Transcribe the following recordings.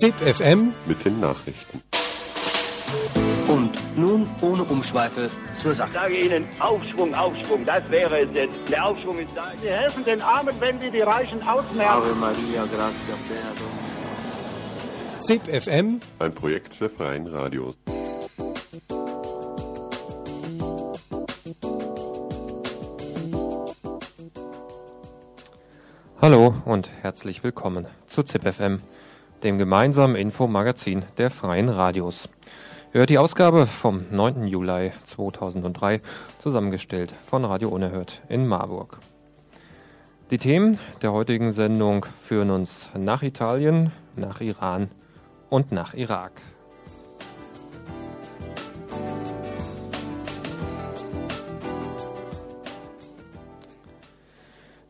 ZIP FM mit den Nachrichten. Und nun ohne Umschweife zur Sache. Ich sage Ihnen, Aufschwung, Aufschwung, das wäre es jetzt. Der Aufschwung ist da. Sie helfen den Armen, wenn wir die Reichen ausmerzen. Ave Maria, gratia plena Dominus. ZIP FM Ein Projekt der Freien Radios. Hallo und herzlich willkommen zu ZipFM, dem gemeinsamen Infomagazin der Freien Radios. Hört die Ausgabe vom 9. Juli 2003, zusammengestellt von Radio Unerhört in Marburg. Die Themen der heutigen Sendung führen uns nach Italien, nach Iran und nach Irak.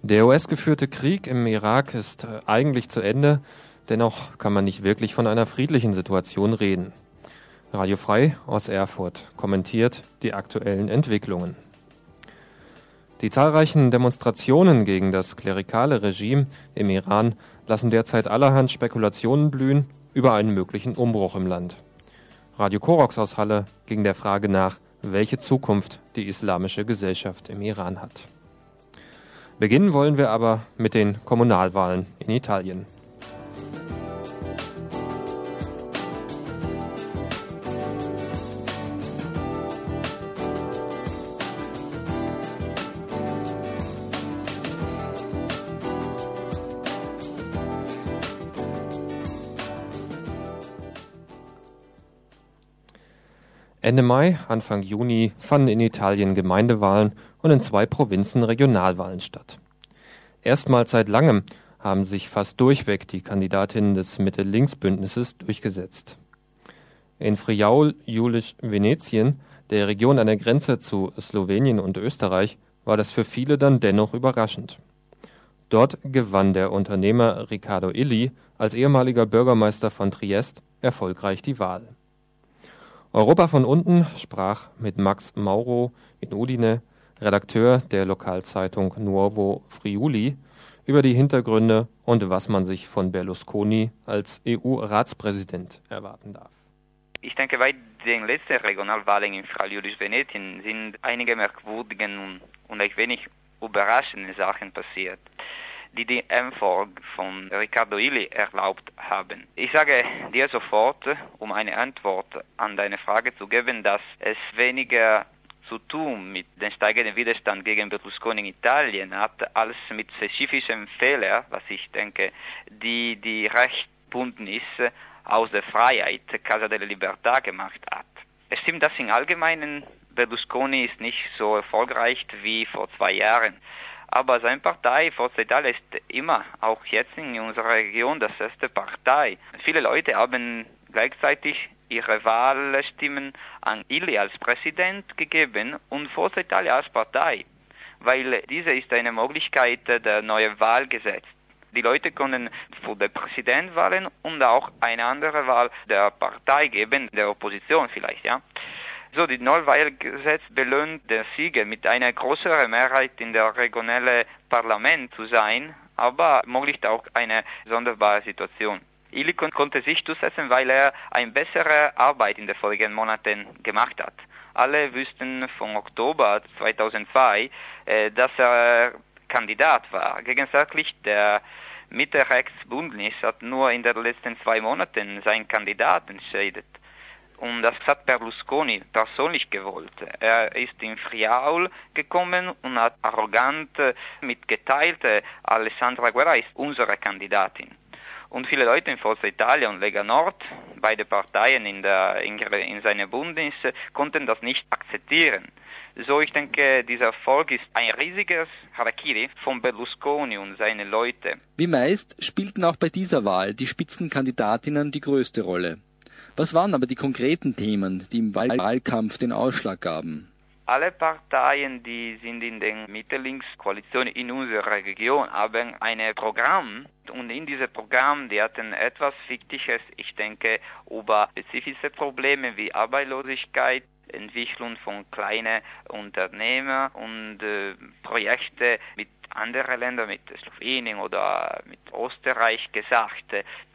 Der US-geführte Krieg im Irak ist äh, eigentlich zu Ende, dennoch kann man nicht wirklich von einer friedlichen Situation reden. Radio Frei aus Erfurt kommentiert die aktuellen Entwicklungen. Die zahlreichen Demonstrationen gegen das klerikale Regime im Iran lassen derzeit allerhand Spekulationen blühen über einen möglichen Umbruch im Land. Radio Korox aus Halle ging der Frage nach, welche Zukunft die islamische Gesellschaft im Iran hat. Beginnen wollen wir aber mit den Kommunalwahlen in Italien. Ende Mai, Anfang Juni fanden in Italien Gemeindewahlen und in zwei Provinzen Regionalwahlen statt. Erstmals seit langem haben sich fast durchweg die Kandidatinnen des Mitte-Links-Bündnisses durchgesetzt. In Friaul-Julisch-Venetien, der Region an der Grenze zu Slowenien und Österreich, war das für viele dann dennoch überraschend. Dort gewann der Unternehmer Riccardo Illy als ehemaliger Bürgermeister von Triest erfolgreich die Wahl. Europa von unten sprach mit Max Mauro in Udine, Redakteur der Lokalzeitung Nuovo Friuli, über die Hintergründe und was man sich von Berlusconi als EU-Ratspräsident erwarten darf. Ich denke, bei den letzten Regionalwahlen in Friuli-Venetien sind einige merkwürdige und ein wenig überraschende Sachen passiert die den Erfolg von Riccardo Illy erlaubt haben. Ich sage dir sofort, um eine Antwort an deine Frage zu geben, dass es weniger zu tun mit dem steigenden Widerstand gegen Berlusconi in Italien hat, als mit spezifischen Fehlern, was ich denke, die die Rechtsbündnis aus der Freiheit, Casa della Libertà, gemacht hat. Es stimmt, dass im Allgemeinen Berlusconi ist nicht so erfolgreich wie vor zwei Jahren. Aber seine Partei, Forza Italia, ist immer, auch jetzt in unserer Region, das erste Partei. Viele Leute haben gleichzeitig ihre Wahlstimmen an Illy als Präsident gegeben und Forza Italia als Partei, weil diese ist eine Möglichkeit der neuen Wahlgesetz. Die Leute können für den Präsident wählen und auch eine andere Wahl der Partei geben, der Opposition vielleicht, ja. So, die Neuwahlgesetz belohnt den Sieger mit einer größeren Mehrheit in der regionalen Parlament zu sein, aber ermöglicht auch eine sonderbare Situation. Ili konnte sich durchsetzen, weil er eine bessere Arbeit in den folgenden Monaten gemacht hat. Alle wüssten von Oktober 2002, äh, dass er Kandidat war. Gegensätzlich der Mitte-Rechts-Bündnis hat nur in den letzten zwei Monaten seinen Kandidaten entscheidet. Und das hat Berlusconi persönlich gewollt. Er ist in Friaul gekommen und hat arrogant mitgeteilt, Alessandra Guerra ist unsere Kandidatin. Und viele Leute in Forza Italia und Lega Nord, beide Parteien in, der, in, in seinem Bündnis, konnten das nicht akzeptieren. So, ich denke, dieser Erfolg ist ein riesiges Harakiri von Berlusconi und seinen Leuten. Wie meist spielten auch bei dieser Wahl die Spitzenkandidatinnen die größte Rolle. Was waren aber die konkreten Themen, die im Wahlkampf den Ausschlag gaben? Alle Parteien, die sind in der Mitte-Links-Koalition in unserer Region, haben ein Programm und in diesem Programm, die hatten etwas Wichtiges, ich denke, über spezifische Probleme wie Arbeitslosigkeit, Entwicklung von kleinen Unternehmen und äh, Projekte mit andere Länder, mit Slowenien oder mit Österreich gesagt.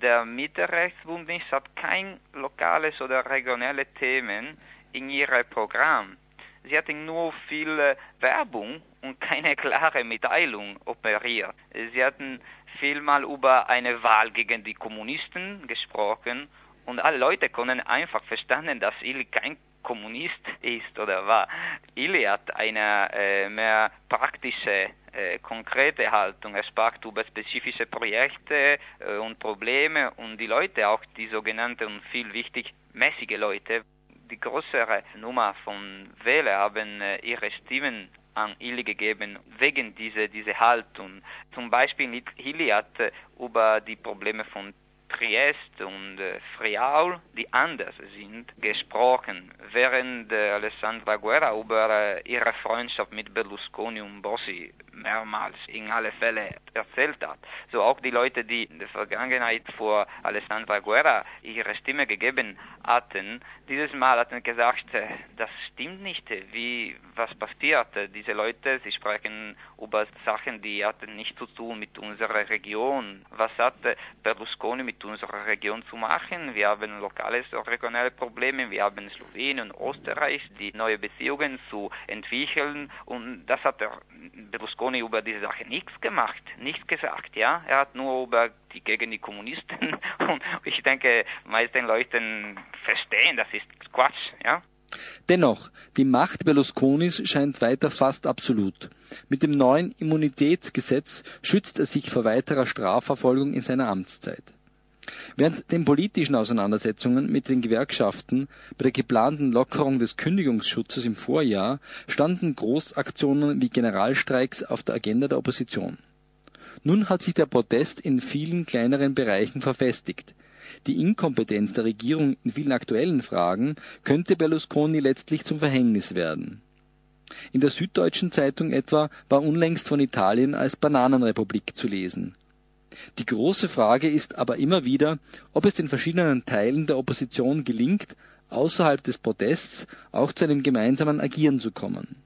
Der Mitte-Rechtsbündnis hat kein lokales oder regionale Themen in ihrem Programm. Sie hatten nur viel Werbung und keine klare Mitteilung operiert. Sie hatten vielmal über eine Wahl gegen die Kommunisten gesprochen und alle Leute konnten einfach verstanden, dass Ili kein Kommunist ist oder war. Ili hat eine äh, mehr praktische, äh, konkrete Haltung. Er sprach über spezifische Projekte äh, und Probleme und die Leute, auch die sogenannten und viel wichtig mäßige Leute, die größere Nummer von Wählern haben äh, ihre Stimmen an Hilly gegeben wegen dieser diese Haltung. Zum Beispiel Hilly hat äh, über die Probleme von Triest und äh, Friaul, die anders sind, gesprochen, während äh, Alessandra Guerra über äh, ihre Freundschaft mit Berlusconi und Bossi mehrmals in alle Fälle erzählt hat. So auch die Leute, die in der Vergangenheit vor Alessandra Guerra ihre Stimme gegeben hatten, dieses Mal hatten gesagt, das stimmt nicht, wie, was passiert. Diese Leute, sie sprechen über Sachen, die hatten nicht zu tun mit unserer Region. Was hat Berlusconi mit unserer Region zu machen? Wir haben lokale regionale Probleme, wir haben Slowenien und Österreich, die neue Beziehungen zu entwickeln und das hat der Berlusconi über diese Sache nichts gemacht, nichts gesagt, ja. Er hat nur über die gegen die Kommunisten und ich denke, meisten Leute verstehen, das ist Quatsch, ja. Dennoch, die Macht Berlusconis scheint weiter fast absolut. Mit dem neuen Immunitätsgesetz schützt er sich vor weiterer Strafverfolgung in seiner Amtszeit. Während den politischen Auseinandersetzungen mit den Gewerkschaften bei der geplanten Lockerung des Kündigungsschutzes im Vorjahr standen Großaktionen wie Generalstreiks auf der Agenda der Opposition. Nun hat sich der Protest in vielen kleineren Bereichen verfestigt. Die Inkompetenz der Regierung in vielen aktuellen Fragen könnte Berlusconi letztlich zum Verhängnis werden. In der Süddeutschen Zeitung etwa war unlängst von Italien als Bananenrepublik zu lesen die große Frage ist aber immer wieder, ob es den verschiedenen Teilen der Opposition gelingt, außerhalb des Protests auch zu einem gemeinsamen Agieren zu kommen.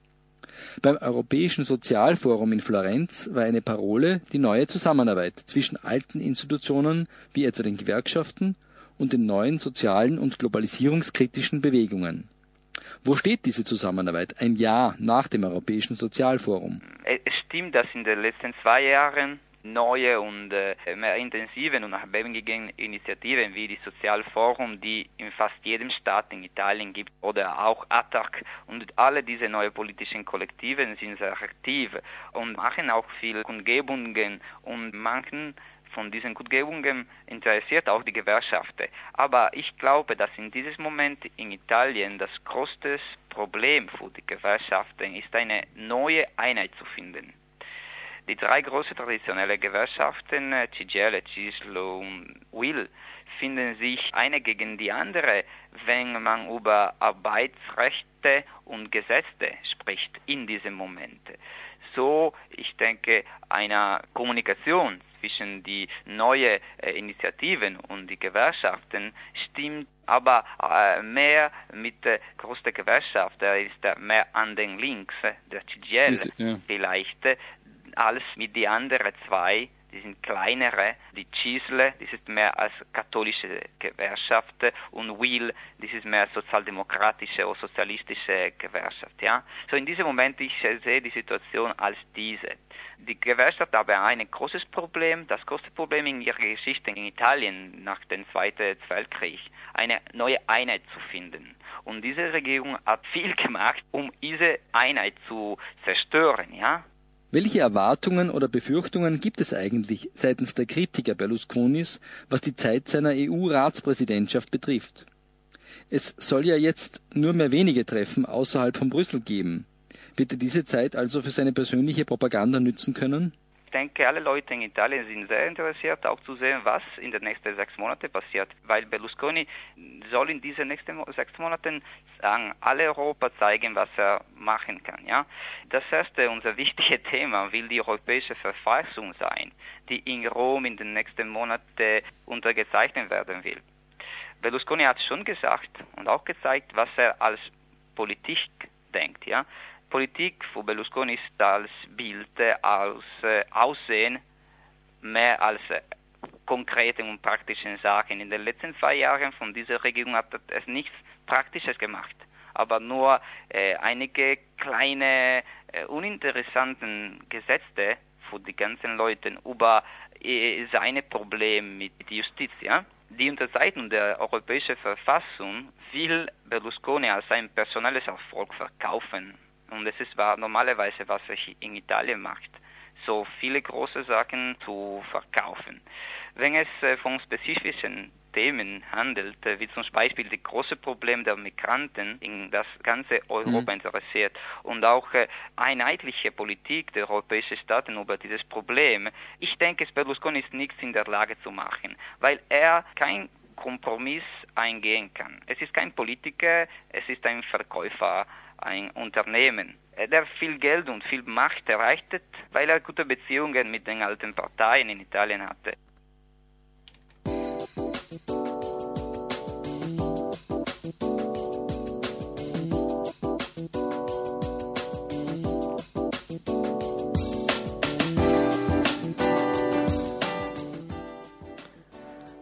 Beim Europäischen Sozialforum in Florenz war eine Parole die neue Zusammenarbeit zwischen alten Institutionen wie etwa den Gewerkschaften und den neuen sozialen und globalisierungskritischen Bewegungen. Wo steht diese Zusammenarbeit ein Jahr nach dem Europäischen Sozialforum? Es stimmt, dass in den letzten zwei Jahren neue und äh, mehr intensiven und nachbändigen Initiativen wie die Sozialforum, die in fast jedem Staat in Italien gibt, oder auch ATTAC und alle diese neuen politischen Kollektiven sind sehr aktiv und machen auch viel Kundgebungen und manchen von diesen Kundgebungen interessiert auch die Gewerkschaften. Aber ich glaube, dass in diesem Moment in Italien das größte Problem für die Gewerkschaften ist, eine neue Einheit zu finden. Die drei großen traditionellen Gewerkschaften, CGL, CISL und WIL, finden sich eine gegen die andere, wenn man über Arbeitsrechte und Gesetze spricht in diesem Moment. So, ich denke, eine Kommunikation zwischen die neuen äh, Initiativen und die Gewerkschaften stimmt aber äh, mehr mit der großen Gewerkschaft, der ist mehr an den Links, der CGL ist, ja. vielleicht, als mit den anderen zwei, die sind kleinere, die Chisle, das ist mehr als katholische Gewerkschaft und Will, das ist mehr sozialdemokratische oder sozialistische Gewerkschaft. Ja? So in diesem Moment, ich sehe die Situation als diese. Die Gewerkschaft hat ein großes Problem, das größte Problem in ihrer Geschichte in Italien nach dem Zweiten Weltkrieg, eine neue Einheit zu finden. Und diese Regierung hat viel gemacht, um diese Einheit zu zerstören. Ja? Welche Erwartungen oder Befürchtungen gibt es eigentlich seitens der Kritiker Berlusconis, was die Zeit seiner EU-Ratspräsidentschaft betrifft? Es soll ja jetzt nur mehr wenige Treffen außerhalb von Brüssel geben. Wird er diese Zeit also für seine persönliche Propaganda nützen können? Ich denke, alle Leute in Italien sind sehr interessiert, auch zu sehen, was in den nächsten sechs Monaten passiert, weil Berlusconi soll in diesen nächsten sechs Monaten an alle Europa zeigen, was er machen kann. Ja, das erste, unser wichtiges Thema, will die europäische Verfassung sein, die in Rom in den nächsten Monaten untergezeichnet werden will. Berlusconi hat schon gesagt und auch gezeigt, was er als Politik denkt. Ja, Politik von Berlusconi ist als Bild, als äh, Aussehen mehr als äh, konkreten und praktischen Sachen. In den letzten zwei Jahren von dieser Regierung hat es nichts Praktisches gemacht, aber nur äh, einige kleine, äh, uninteressanten Gesetze für die ganzen Leute über äh, seine Probleme mit Justiz. Ja? Die Unterzeichnung der Europäischen Verfassung will Berlusconi als ein personelles Erfolg verkaufen. Und das ist normalerweise, was er in Italien macht so viele große Sachen zu verkaufen. Wenn es äh, von spezifischen Themen handelt, äh, wie zum Beispiel das große Problem der Migranten in das ganze Europa mhm. interessiert und auch äh, einheitliche Politik der europäischen Staaten über dieses Problem. Ich denke, Berlusconi ist nichts in der Lage zu machen, weil er kein Kompromiss eingehen kann. Es ist kein Politiker, es ist ein Verkäufer, ein Unternehmen. Der viel Geld und viel Macht erreichte, weil er gute Beziehungen mit den alten Parteien in Italien hatte.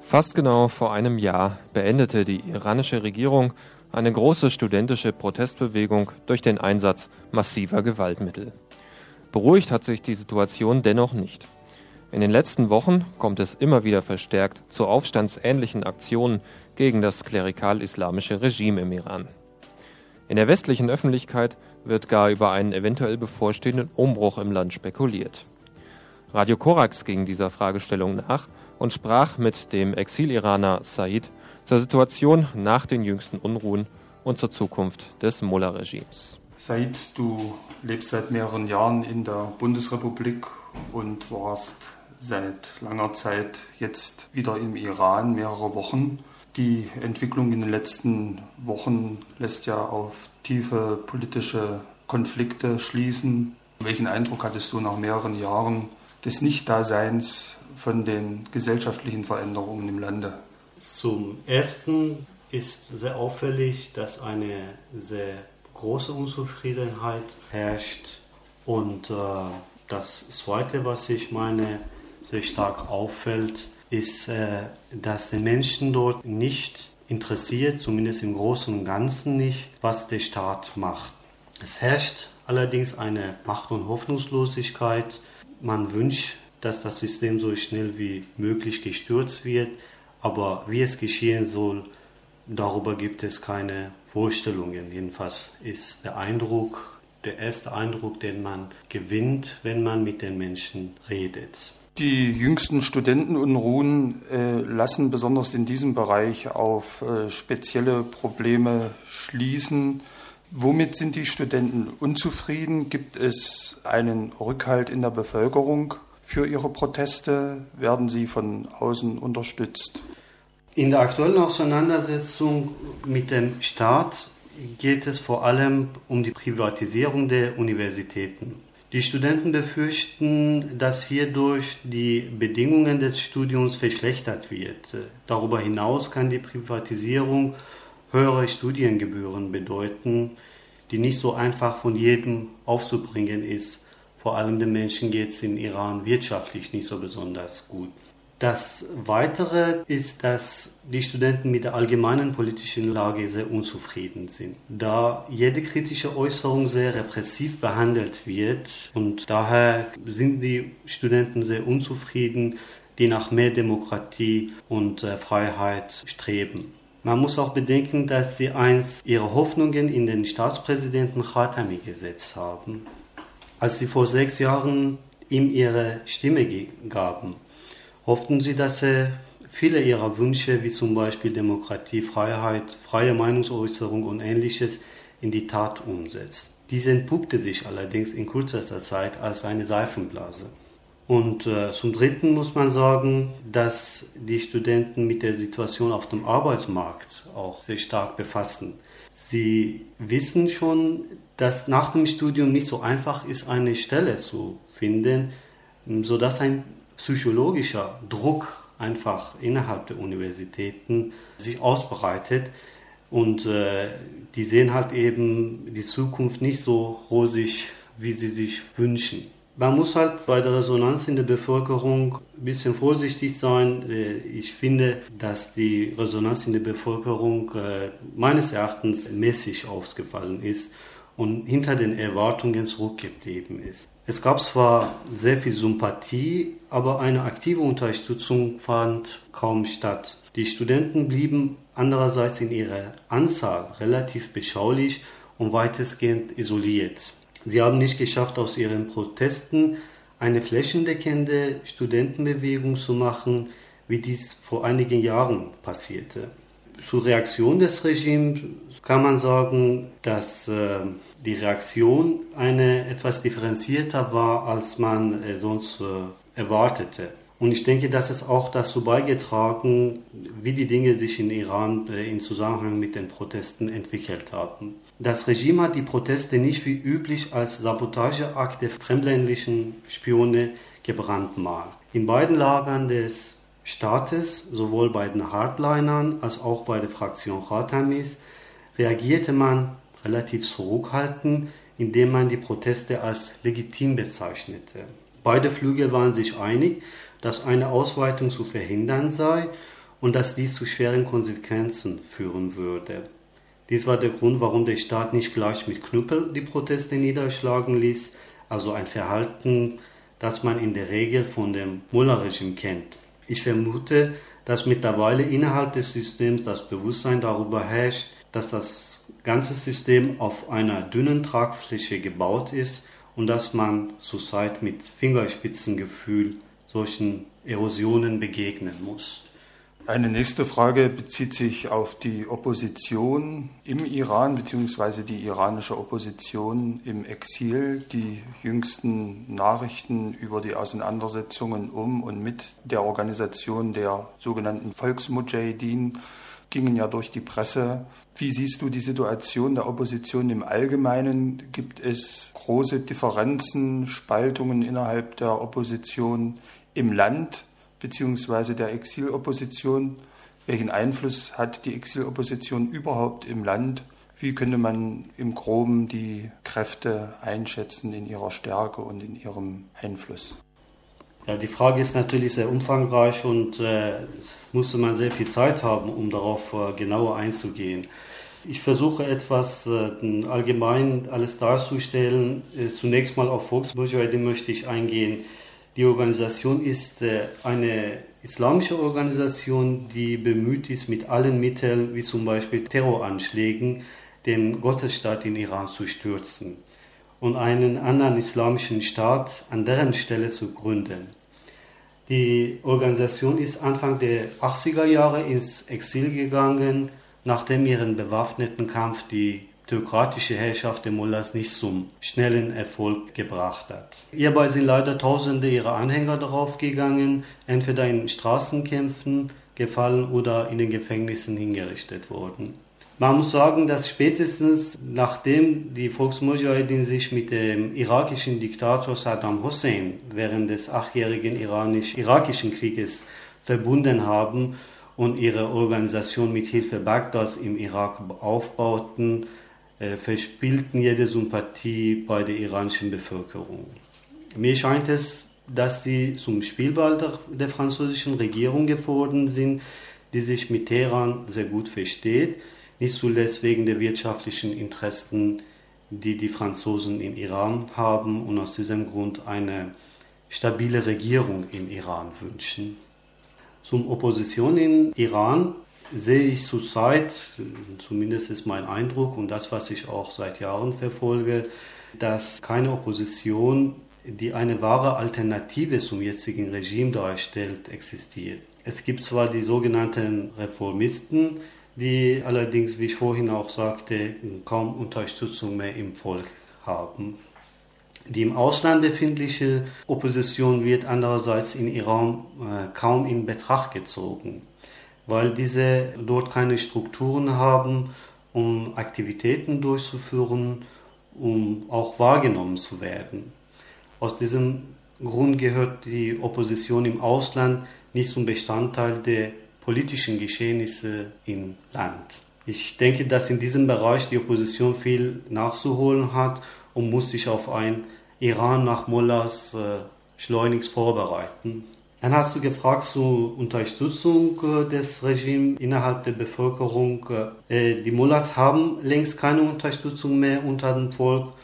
Fast genau vor einem Jahr beendete die iranische Regierung eine große studentische Protestbewegung durch den Einsatz massiver Gewaltmittel. Beruhigt hat sich die Situation dennoch nicht. In den letzten Wochen kommt es immer wieder verstärkt zu aufstandsähnlichen Aktionen gegen das klerikal-islamische Regime im Iran. In der westlichen Öffentlichkeit wird gar über einen eventuell bevorstehenden Umbruch im Land spekuliert. Radio Korax ging dieser Fragestellung nach und sprach mit dem Exil-Iraner Said zur Situation nach den jüngsten Unruhen und zur Zukunft des Mullah-Regimes. Said, du lebst seit mehreren Jahren in der Bundesrepublik und warst seit langer Zeit jetzt wieder im Iran, mehrere Wochen. Die Entwicklung in den letzten Wochen lässt ja auf tiefe politische Konflikte schließen. Welchen Eindruck hattest du nach mehreren Jahren des Nichtdaseins von den gesellschaftlichen Veränderungen im Lande? Zum Ersten ist sehr auffällig, dass eine sehr große Unzufriedenheit herrscht. Und äh, das Zweite, was ich meine, sehr stark auffällt, ist, äh, dass die Menschen dort nicht interessiert, zumindest im Großen und Ganzen nicht, was der Staat macht. Es herrscht allerdings eine Macht- und Hoffnungslosigkeit. Man wünscht dass das System so schnell wie möglich gestürzt wird, aber wie es geschehen soll, darüber gibt es keine Vorstellungen. Jedenfalls ist der Eindruck, der erste Eindruck, den man gewinnt, wenn man mit den Menschen redet. Die jüngsten Studentenunruhen äh, lassen besonders in diesem Bereich auf äh, spezielle Probleme schließen. Womit sind die Studenten unzufrieden? Gibt es einen Rückhalt in der Bevölkerung? Für ihre Proteste? Werden sie von außen unterstützt? In der aktuellen Auseinandersetzung mit dem Staat geht es vor allem um die Privatisierung der Universitäten. Die Studenten befürchten, dass hierdurch die Bedingungen des Studiums verschlechtert wird. Darüber hinaus kann die Privatisierung höhere Studiengebühren bedeuten, die nicht so einfach von jedem aufzubringen ist. Vor allem den Menschen geht es im Iran wirtschaftlich nicht so besonders gut. Das Weitere ist, dass die Studenten mit der allgemeinen politischen Lage sehr unzufrieden sind, da jede kritische Äußerung sehr repressiv behandelt wird und daher sind die Studenten sehr unzufrieden, die nach mehr Demokratie und äh, Freiheit streben. Man muss auch bedenken, dass sie einst ihre Hoffnungen in den Staatspräsidenten Khatami gesetzt haben als sie vor sechs Jahren ihm ihre Stimme gaben, hofften sie, dass er viele ihrer Wünsche, wie zum Beispiel Demokratie, Freiheit, freie Meinungsäußerung und ähnliches, in die Tat umsetzt. Diese entpuppte sich allerdings in kürzester Zeit als eine Seifenblase. Und äh, zum Dritten muss man sagen, dass die Studenten mit der Situation auf dem Arbeitsmarkt auch sehr stark befassen. Sie wissen schon, dass nach dem Studium nicht so einfach ist, eine Stelle zu finden, sodass ein psychologischer Druck einfach innerhalb der Universitäten sich ausbreitet. Und äh, die sehen halt eben die Zukunft nicht so rosig, wie sie sich wünschen. Man muss halt bei der Resonanz in der Bevölkerung ein bisschen vorsichtig sein. Äh, ich finde, dass die Resonanz in der Bevölkerung äh, meines Erachtens mäßig ausgefallen ist und hinter den Erwartungen zurückgeblieben ist. Es gab zwar sehr viel Sympathie, aber eine aktive Unterstützung fand kaum statt. Die Studenten blieben andererseits in ihrer Anzahl relativ beschaulich und weitestgehend isoliert. Sie haben nicht geschafft, aus ihren Protesten eine flächendeckende Studentenbewegung zu machen, wie dies vor einigen Jahren passierte. Zur Reaktion des Regimes kann man sagen, dass äh, die Reaktion eine etwas differenzierter war, als man äh, sonst äh, erwartete. Und ich denke, dass es auch dazu beigetragen, wie die Dinge sich in Iran äh, in Zusammenhang mit den Protesten entwickelt haben. Das Regime hat die Proteste nicht wie üblich als Sabotageakt der fremdländischen Spione gebrandmarkt. In beiden Lagern des Staates, sowohl bei den Hardlinern als auch bei der Fraktion Khatamis, reagierte man relativ zurückhaltend, indem man die Proteste als legitim bezeichnete. Beide Flügel waren sich einig, dass eine Ausweitung zu verhindern sei und dass dies zu schweren Konsequenzen führen würde. Dies war der Grund, warum der Staat nicht gleich mit Knüppel die Proteste niederschlagen ließ, also ein Verhalten, das man in der Regel von dem Mullah-Regime kennt. Ich vermute, dass mittlerweile innerhalb des Systems das Bewusstsein darüber herrscht, dass das ganze System auf einer dünnen Tragfläche gebaut ist und dass man zurzeit mit Fingerspitzengefühl solchen Erosionen begegnen muss. Eine nächste Frage bezieht sich auf die Opposition im Iran bzw. die iranische Opposition im Exil. Die jüngsten Nachrichten über die Auseinandersetzungen um und mit der Organisation der sogenannten Volksmujahideen gingen ja durch die Presse. Wie siehst du die Situation der Opposition im Allgemeinen? Gibt es große Differenzen, Spaltungen innerhalb der Opposition im Land bzw. der Exilopposition? Welchen Einfluss hat die Exilopposition überhaupt im Land? Wie könnte man im Groben die Kräfte einschätzen in ihrer Stärke und in ihrem Einfluss? Ja, die Frage ist natürlich sehr umfangreich und äh, musste man sehr viel Zeit haben, um darauf äh, genauer einzugehen. Ich versuche etwas äh, allgemein alles darzustellen. Äh, zunächst mal auf Volksmujahideen möchte ich eingehen. Die Organisation ist äh, eine islamische Organisation, die bemüht ist, mit allen Mitteln, wie zum Beispiel Terroranschlägen, den Gottesstaat in Iran zu stürzen und einen anderen islamischen Staat an deren Stelle zu gründen. Die Organisation ist Anfang der 80er Jahre ins Exil gegangen, nachdem ihren bewaffneten Kampf die theokratische Herrschaft der Mullahs nicht zum schnellen Erfolg gebracht hat. Hierbei sind leider Tausende ihrer Anhänger darauf gegangen, entweder in Straßenkämpfen gefallen oder in den Gefängnissen hingerichtet worden. Man muss sagen, dass spätestens nachdem die Volksmujahideen sich mit dem irakischen Diktator Saddam Hussein während des achtjährigen iranisch-irakischen Krieges verbunden haben und ihre Organisation mit Hilfe Bagdads im Irak aufbauten, äh, verspielten jede Sympathie bei der iranischen Bevölkerung. Mir scheint es, dass sie zum Spielball der, französischen Regierung geworden sind, die sich mit Teheran sehr gut versteht nicht zuletzt wegen der wirtschaftlichen Interessen, die die Franzosen im Iran haben und aus diesem Grund eine stabile Regierung im Iran wünschen. Zum Opposition in Iran sehe ich zurzeit, zumindest ist mein Eindruck und das, was ich auch seit Jahren verfolge, dass keine Opposition, die eine wahre Alternative zum jetzigen Regime darstellt, existiert. Es gibt zwar die sogenannten Reformisten, die allerdings, wie ich vorhin auch sagte, kaum Unterstützung mehr im Volk haben. Die im Ausland befindliche Opposition wird andererseits in Iran äh, kaum in Betracht gezogen, weil diese dort keine Strukturen haben, um Aktivitäten durchzuführen, um auch wahrgenommen zu werden. Aus diesem Grund gehört die Opposition im Ausland nicht zum Bestandteil der politischen Geschehnisse im Land. Ich denke, dass in diesem Bereich die Opposition viel nachzuholen hat und muss sich auf ein Iran nach Mullahs äh, schleunigst vorbereiten. Dann hast du gefragt zur Unterstützung äh, des Regimes innerhalb der Bevölkerung. Äh, die Mullahs haben längst keine Unterstützung mehr unter dem Volk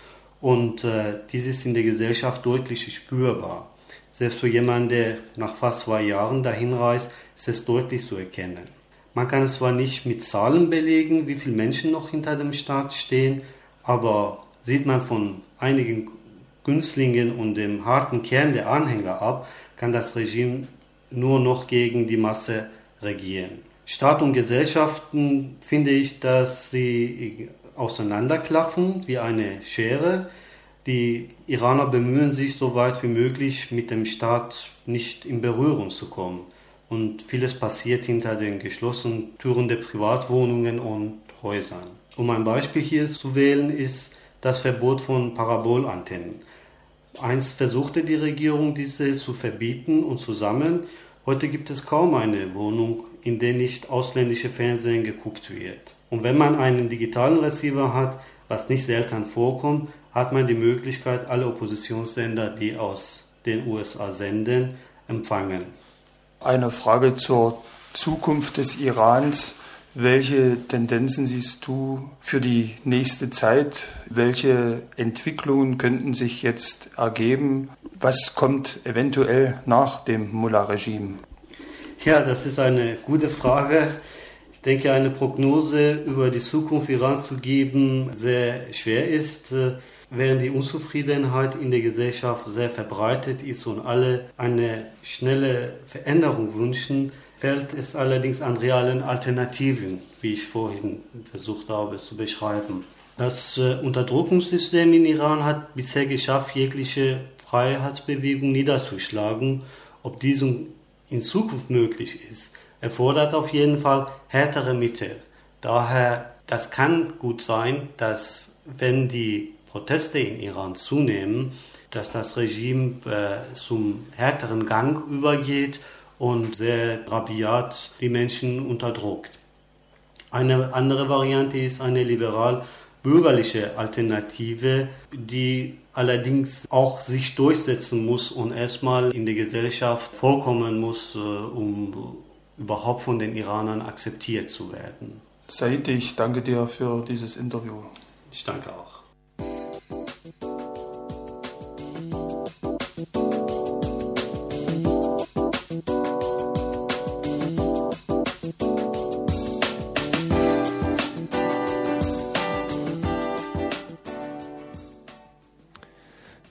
und äh, dies ist in der Gesellschaft deutlich spürbar. Selbst für jemanden, der nach fast zwei Jahren dahin reist, ist es deutlich zu erkennen. Man kann zwar nicht mit Zahlen belegen, wie viele Menschen noch hinter dem Staat stehen, aber sieht man von einigen Günstlingen und dem harten Kern der Anhänger ab, kann das Regime nur noch gegen die Masse regieren. Staat und Gesellschaften finde ich, dass sie auseinanderklaffen wie eine Schere. Die Iraner bemühen sich so weit wie möglich mit dem Staat nicht in Berührung zu kommen. Und vieles passiert hinter den geschlossenen Türen der Privatwohnungen und Häusern. Um ein Beispiel hier zu wählen, ist das Verbot von Parabolantennen. Einst versuchte die Regierung, diese zu verbieten und zu sammeln. Heute gibt es kaum eine Wohnung, in der nicht ausländische Fernsehen geguckt wird. Und wenn man einen digitalen Receiver hat, was nicht selten vorkommt, hat man die Möglichkeit, alle Oppositionssender, die aus den USA senden, empfangen. Eine Frage zur Zukunft des Irans. Welche Tendenzen siehst du für die nächste Zeit? Welche Entwicklungen könnten sich jetzt ergeben? Was kommt eventuell nach dem Mullah-Regime? Ja, das ist eine gute Frage. Ich denke, eine Prognose über die Zukunft Irans zu geben sehr schwer ist, während die Unzufriedenheit in der Gesellschaft sehr verbreitet ist und alle eine schnelle Veränderung wünschen fehlt es allerdings an realen Alternativen, wie ich vorhin versucht habe zu beschreiben. Das äh, Unterdrückungssystem in Iran hat bisher geschafft, jegliche Freiheitsbewegung niederzuschlagen. Ob dies in Zukunft möglich ist, erfordert auf jeden Fall härtere Mittel. Daher, das kann gut sein, dass wenn die Proteste in Iran zunehmen, dass das Regime äh, zum härteren Gang übergeht und sehr rabiat die Menschen unterdrückt. Eine andere Variante ist eine liberal-bürgerliche Alternative, die allerdings auch sich durchsetzen muss und erstmal in der Gesellschaft vorkommen muss, äh, um überhaupt von den Iranern akzeptiert zu werden. Said, ich danke dir für dieses Interview. Ich danke auch.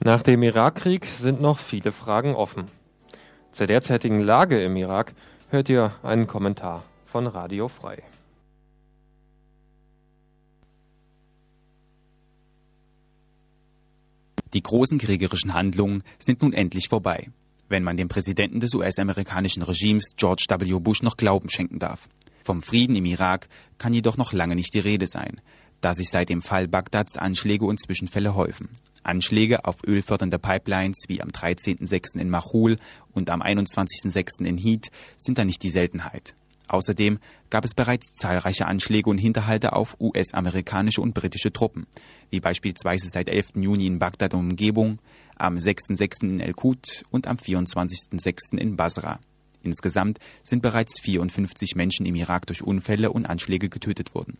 Nach dem Irakkrieg sind noch viele Fragen offen. Zur derzeitigen Lage im Irak hört ihr einen Kommentar von Radio Frei. Die großen kriegerischen Handlungen sind nun endlich vorbei, wenn man dem Präsidenten des US-amerikanischen Regimes George W. Bush noch Glauben schenken darf. Vom Frieden im Irak kann jedoch noch lange nicht die Rede sein, da sich seit dem Fall Bagdads Anschläge und Zwischenfälle häufen. Anschläge auf ölfördernde Pipelines wie am 13.06. in Machul und am 21.06. in Heat sind da nicht die Seltenheit. Außerdem gab es bereits zahlreiche Anschläge und Hinterhalte auf US-amerikanische und britische Truppen, wie beispielsweise seit 11. Juni in Bagdad und Umgebung, am 6.06. in El-Qut und am 24.06. in Basra. Insgesamt sind bereits 54 Menschen im Irak durch Unfälle und Anschläge getötet worden.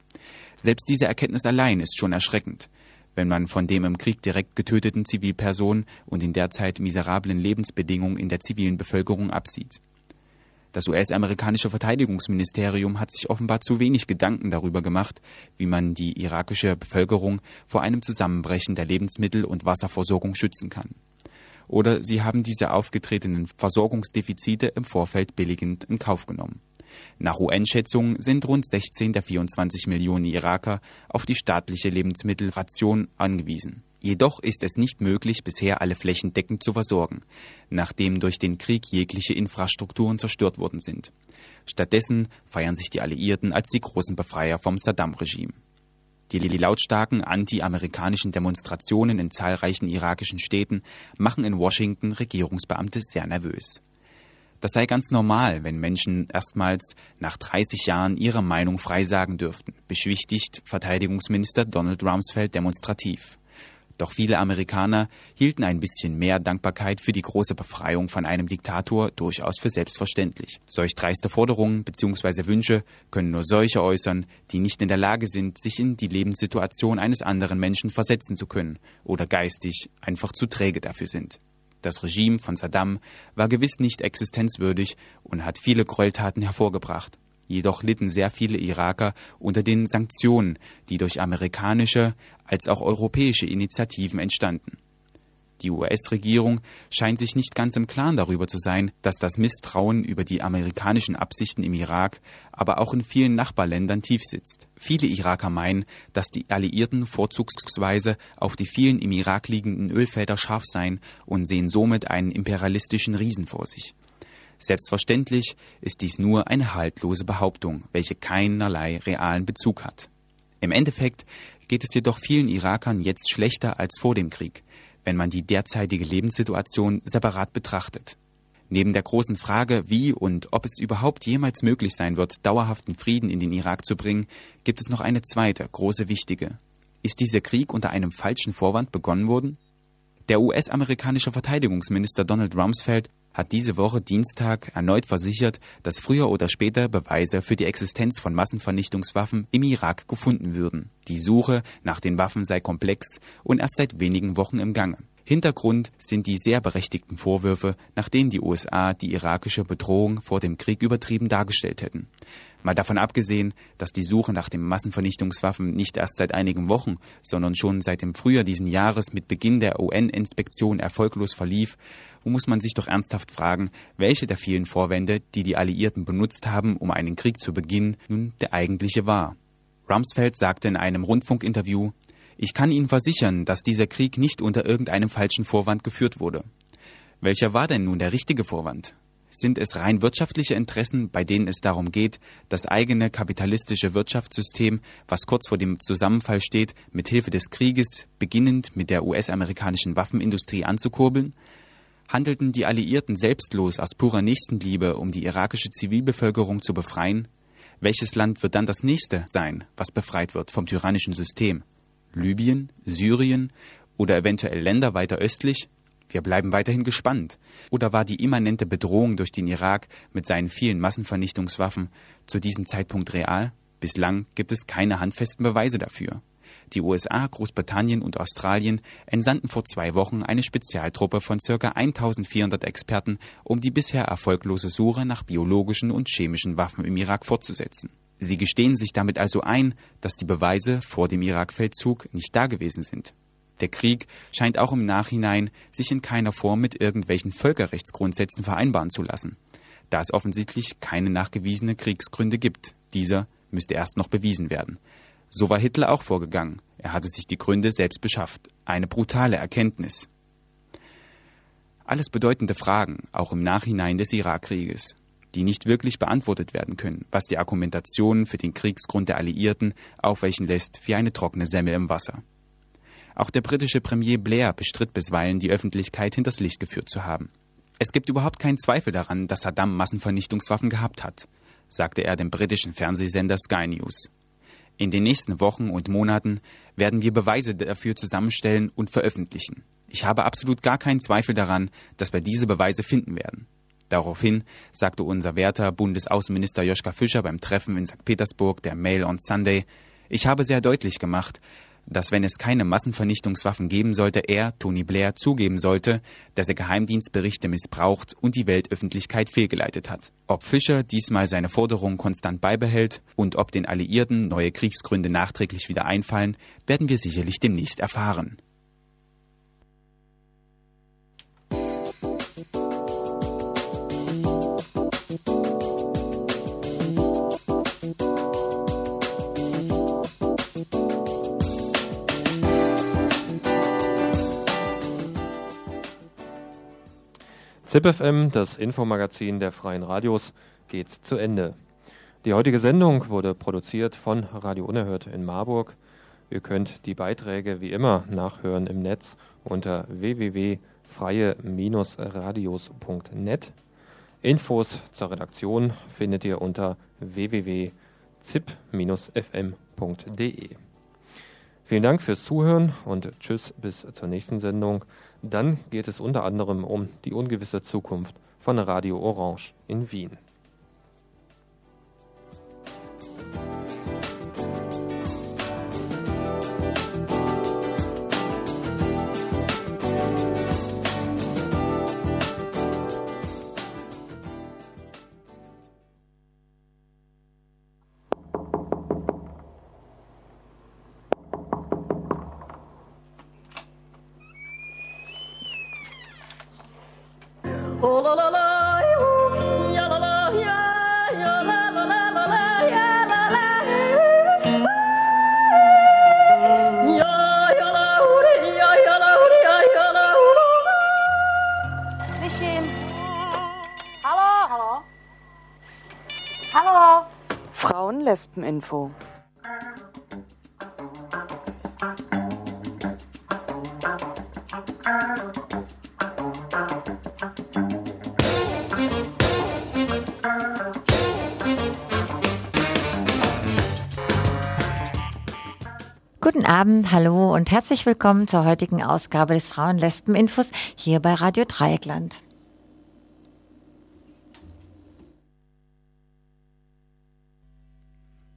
Selbst diese Erkenntnis allein ist schon erschreckend wenn man von dem im Krieg direkt getöteten Zivilpersonen und in derzeit miserablen Lebensbedingungen in der zivilen Bevölkerung absieht. Das US-amerikanische Verteidigungsministerium hat sich offenbar zu wenig Gedanken darüber gemacht, wie man die irakische Bevölkerung vor einem Zusammenbrechen der Lebensmittel- und Wasserversorgung schützen kann. Oder sie haben diese aufgetretenen Versorgungsdefizite im Vorfeld billigend in Kauf genommen. Nach UN-Schätzungen sind rund 16 der 24 Millionen Iraker auf die staatliche Lebensmittelration angewiesen. Jedoch ist es nicht möglich, bisher alle flächendeckend zu versorgen, nachdem durch den Krieg jegliche Infrastrukturen zerstört worden sind. Stattdessen feiern sich die Alliierten als die großen Befreier vom Saddam-Regime. Die lautstarken anti-amerikanischen Demonstrationen in zahlreichen irakischen Städten machen in Washington Regierungsbeamte sehr nervös. Das sei ganz normal, wenn Menschen erstmals nach 30 Jahren ihre Meinung frei sagen dürften, beschwichtigt Verteidigungsminister Donald Rumsfeld demonstrativ. Doch viele Amerikaner hielten ein bisschen mehr Dankbarkeit für die große Befreiung von einem Diktator durchaus für selbstverständlich. Solch dreiste Forderungen bzw. Wünsche können nur solche äußern, die nicht in der Lage sind, sich in die Lebenssituation eines anderen Menschen versetzen zu können oder geistig einfach zu träge dafür sind. Das Regime von Saddam war gewiss nicht existenzwürdig und hat viele Gräueltaten hervorgebracht. Jedoch litten sehr viele Iraker unter den Sanktionen, die durch amerikanische als auch europäische Initiativen entstanden. Die US-Regierung scheint sich nicht ganz im Klaren darüber zu sein, dass das Misstrauen über die amerikanischen Absichten im Irak, aber auch in vielen Nachbarländern tief sitzt. Viele Iraker meinen, dass die Alliierten vorzugsweise auf die vielen im Irak liegenden Ölfelder scharf seien und sehen somit einen imperialistischen Riesen vor sich. Selbstverständlich ist dies nur eine haltlose Behauptung, welche keinerlei realen Bezug hat. Im Endeffekt geht es jedoch vielen Irakern jetzt schlechter als vor dem Krieg, wenn man die derzeitige Lebenssituation separat betrachtet. Neben der großen Frage, wie und ob es überhaupt jemals möglich sein wird, dauerhaften Frieden in den Irak zu bringen, gibt es noch eine zweite, große wichtige. Ist dieser Krieg unter einem falschen Vorwand begonnen worden? Der US-amerikanische Verteidigungsminister Donald Rumsfeld hat diese Woche Dienstag erneut versichert, dass früher oder später Beweise für die Existenz von Massenvernichtungswaffen im Irak gefunden würden. Die Suche nach den Waffen sei komplex und erst seit wenigen Wochen im Gange. Hintergrund sind die sehr berechtigten Vorwürfe, nach denen die USA die irakische Bedrohung vor dem Krieg übertrieben dargestellt hätten. Mal davon abgesehen, dass die Suche nach den Massenvernichtungswaffen nicht erst seit einigen Wochen, sondern schon seit dem Frühjahr diesen Jahres mit Beginn der UN-Inspektion erfolglos verlief, muss man sich doch ernsthaft fragen, welche der vielen Vorwände, die die Alliierten benutzt haben, um einen Krieg zu beginnen, nun der eigentliche war. Rumsfeld sagte in einem Rundfunkinterview, ich kann Ihnen versichern, dass dieser Krieg nicht unter irgendeinem falschen Vorwand geführt wurde. Welcher war denn nun der richtige Vorwand? Sind es rein wirtschaftliche Interessen, bei denen es darum geht, das eigene kapitalistische Wirtschaftssystem, was kurz vor dem Zusammenfall steht, mit Hilfe des Krieges, beginnend mit der US-amerikanischen Waffenindustrie anzukurbeln? Handelten die Alliierten selbstlos aus purer Nächstenliebe, um die irakische Zivilbevölkerung zu befreien? Welches Land wird dann das nächste sein, was befreit wird vom tyrannischen System? Libyen, Syrien oder eventuell Länder weiter östlich? Wir bleiben weiterhin gespannt. Oder war die immanente Bedrohung durch den Irak mit seinen vielen Massenvernichtungswaffen zu diesem Zeitpunkt real? Bislang gibt es keine handfesten Beweise dafür. Die USA, Großbritannien und Australien entsandten vor zwei Wochen eine Spezialtruppe von ca. 1400 Experten, um die bisher erfolglose Suche nach biologischen und chemischen Waffen im Irak fortzusetzen. Sie gestehen sich damit also ein, dass die Beweise vor dem Irakfeldzug nicht dagewesen sind. Der Krieg scheint auch im Nachhinein sich in keiner Form mit irgendwelchen Völkerrechtsgrundsätzen vereinbaren zu lassen, da es offensichtlich keine nachgewiesene Kriegsgründe gibt. Dieser müsste erst noch bewiesen werden. So war Hitler auch vorgegangen. Er hatte sich die Gründe selbst beschafft. Eine brutale Erkenntnis. Alles bedeutende Fragen, auch im Nachhinein des Irakkrieges, die nicht wirklich beantwortet werden können, was die Argumentation für den Kriegsgrund der Alliierten aufweichen lässt wie eine trockene Semmel im Wasser. Auch der britische Premier Blair bestritt bisweilen, die Öffentlichkeit hinters Licht geführt zu haben. Es gibt überhaupt keinen Zweifel daran, dass Saddam Massenvernichtungswaffen gehabt hat, sagte er dem britischen Fernsehsender Sky News. In den nächsten Wochen und Monaten werden wir Beweise dafür zusammenstellen und veröffentlichen. Ich habe absolut gar keinen Zweifel daran, dass wir diese Beweise finden werden. Daraufhin sagte unser werter Bundesaußenminister Joschka Fischer beim Treffen in St. Petersburg der Mail on Sunday, ich habe sehr deutlich gemacht, dass wenn es keine Massenvernichtungswaffen geben sollte, er, Tony Blair, zugeben sollte, dass er Geheimdienstberichte missbraucht und die Weltöffentlichkeit fehlgeleitet hat. Ob Fischer diesmal seine Forderungen konstant beibehält und ob den Alliierten neue Kriegsgründe nachträglich wieder einfallen, werden wir sicherlich demnächst erfahren. ZipFM, das Infomagazin der Freien Radios, geht zu Ende. Die heutige Sendung wurde produziert von Radio Unerhört in Marburg. Ihr könnt die Beiträge wie immer nachhören im Netz unter www.freie-radios.net. Infos zur Redaktion findet ihr unter www.zip-fm.de. Vielen Dank fürs Zuhören und tschüss bis zur nächsten Sendung. Dann geht es unter anderem um die ungewisse Zukunft von Radio Orange in Wien. Frauen-Lesben-Info. Guten Abend, hallo und herzlich willkommen zur heutigen Ausgabe des Frauen-Lesben-Infos hier bei Radio Dreieckland.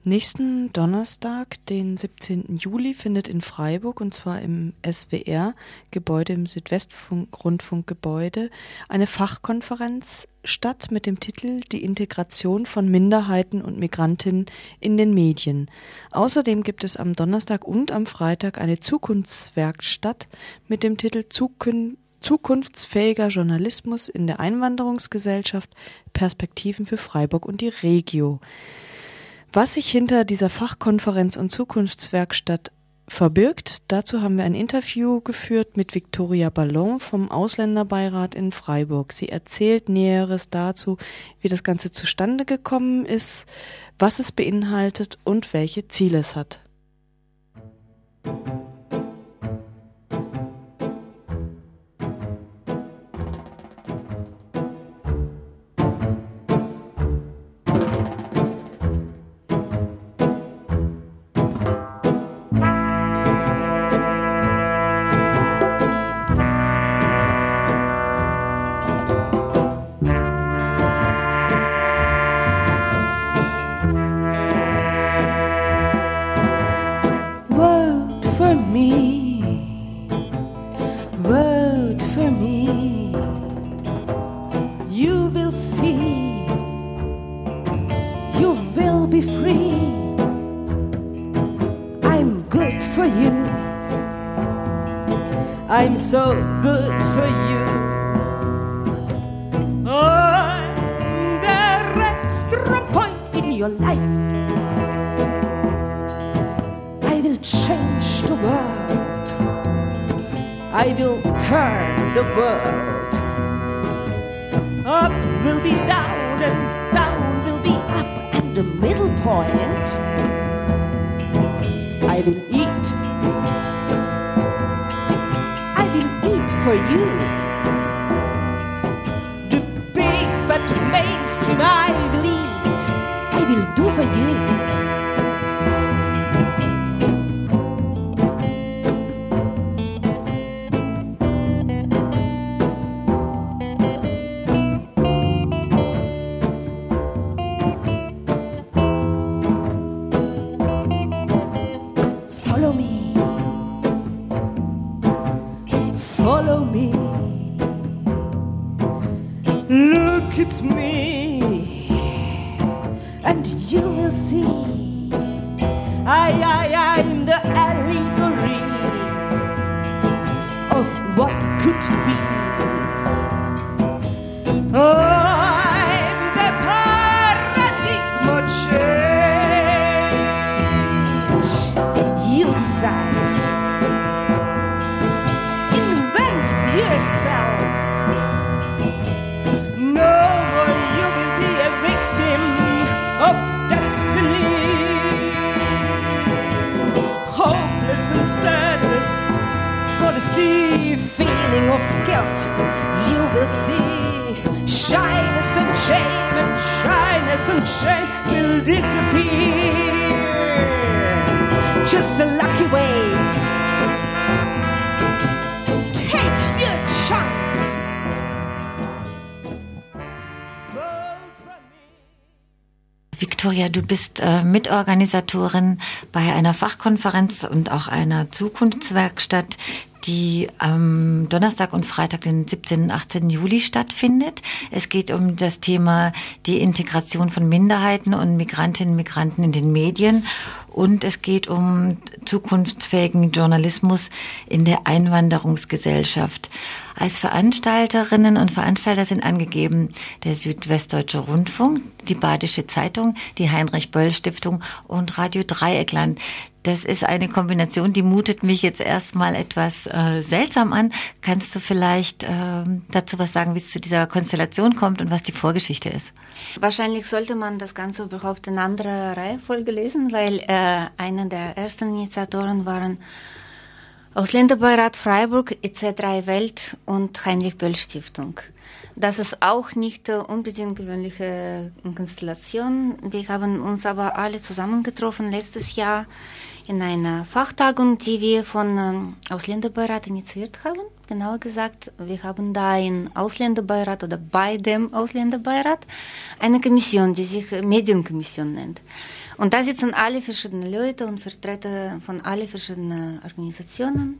Nächsten Donnerstag, den 17. Juli, findet in Freiburg und zwar im SWR-Gebäude, im Südwestrundfunkgebäude, eine Fachkonferenz statt mit dem Titel Die Integration von Minderheiten und Migrantinnen in den Medien. Außerdem gibt es am Donnerstag und am Freitag eine Zukunftswerkstatt mit dem Titel Zukün Zukunftsfähiger Journalismus in der Einwanderungsgesellschaft, Perspektiven für Freiburg und die Regio. Was sich hinter dieser Fachkonferenz und Zukunftswerkstatt verbirgt, dazu haben wir ein Interview geführt mit Victoria Ballon vom Ausländerbeirat in Freiburg. Sie erzählt Näheres dazu, wie das Ganze zustande gekommen ist, was es beinhaltet und welche Ziele es hat. Vote mainstream I eat. I will do for you. Du bist äh, Mitorganisatorin bei einer Fachkonferenz und auch einer Zukunftswerkstatt, die am Donnerstag und Freitag, den 17. und 18. Juli stattfindet. Es geht um das Thema die Integration von Minderheiten und Migrantinnen und Migranten in den Medien. Und es geht um zukunftsfähigen Journalismus in der Einwanderungsgesellschaft. Als Veranstalterinnen und Veranstalter sind angegeben der Südwestdeutsche Rundfunk, die Badische Zeitung, die Heinrich Böll Stiftung und Radio Dreieckland. Das ist eine Kombination, die mutet mich jetzt erstmal etwas äh, seltsam an. Kannst du vielleicht äh, dazu was sagen, wie es zu dieser Konstellation kommt und was die Vorgeschichte ist? Wahrscheinlich sollte man das Ganze überhaupt in anderer Reihenfolge lesen, weil äh, einer der ersten Initiatoren waren Ausländerbeirat Freiburg, EC3 Welt und Heinrich Böll Stiftung. Das ist auch nicht unbedingt gewöhnliche Konstellation. Wir haben uns aber alle zusammengetroffen letztes Jahr in einer Fachtagung, die wir von ähm, Ausländerbeirat initiiert haben. Genauer gesagt, wir haben da im Ausländerbeirat oder bei dem Ausländerbeirat eine Kommission, die sich Medienkommission nennt. Und da sitzen alle verschiedene Leute und Vertreter von alle verschiedenen Organisationen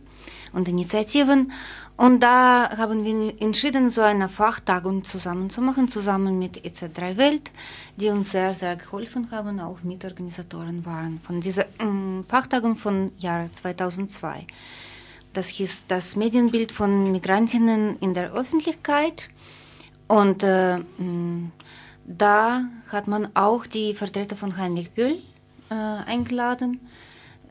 und Initiativen. Und da haben wir entschieden, so eine Fachtagung zusammen zu machen, zusammen mit EZ3 Welt, die uns sehr, sehr geholfen haben, auch Mitorganisatoren waren von dieser äh, Fachtagung von Jahr 2002. Das hieß das Medienbild von Migrantinnen in der Öffentlichkeit. Und äh, da hat man auch die Vertreter von Heinrich Böll äh, eingeladen,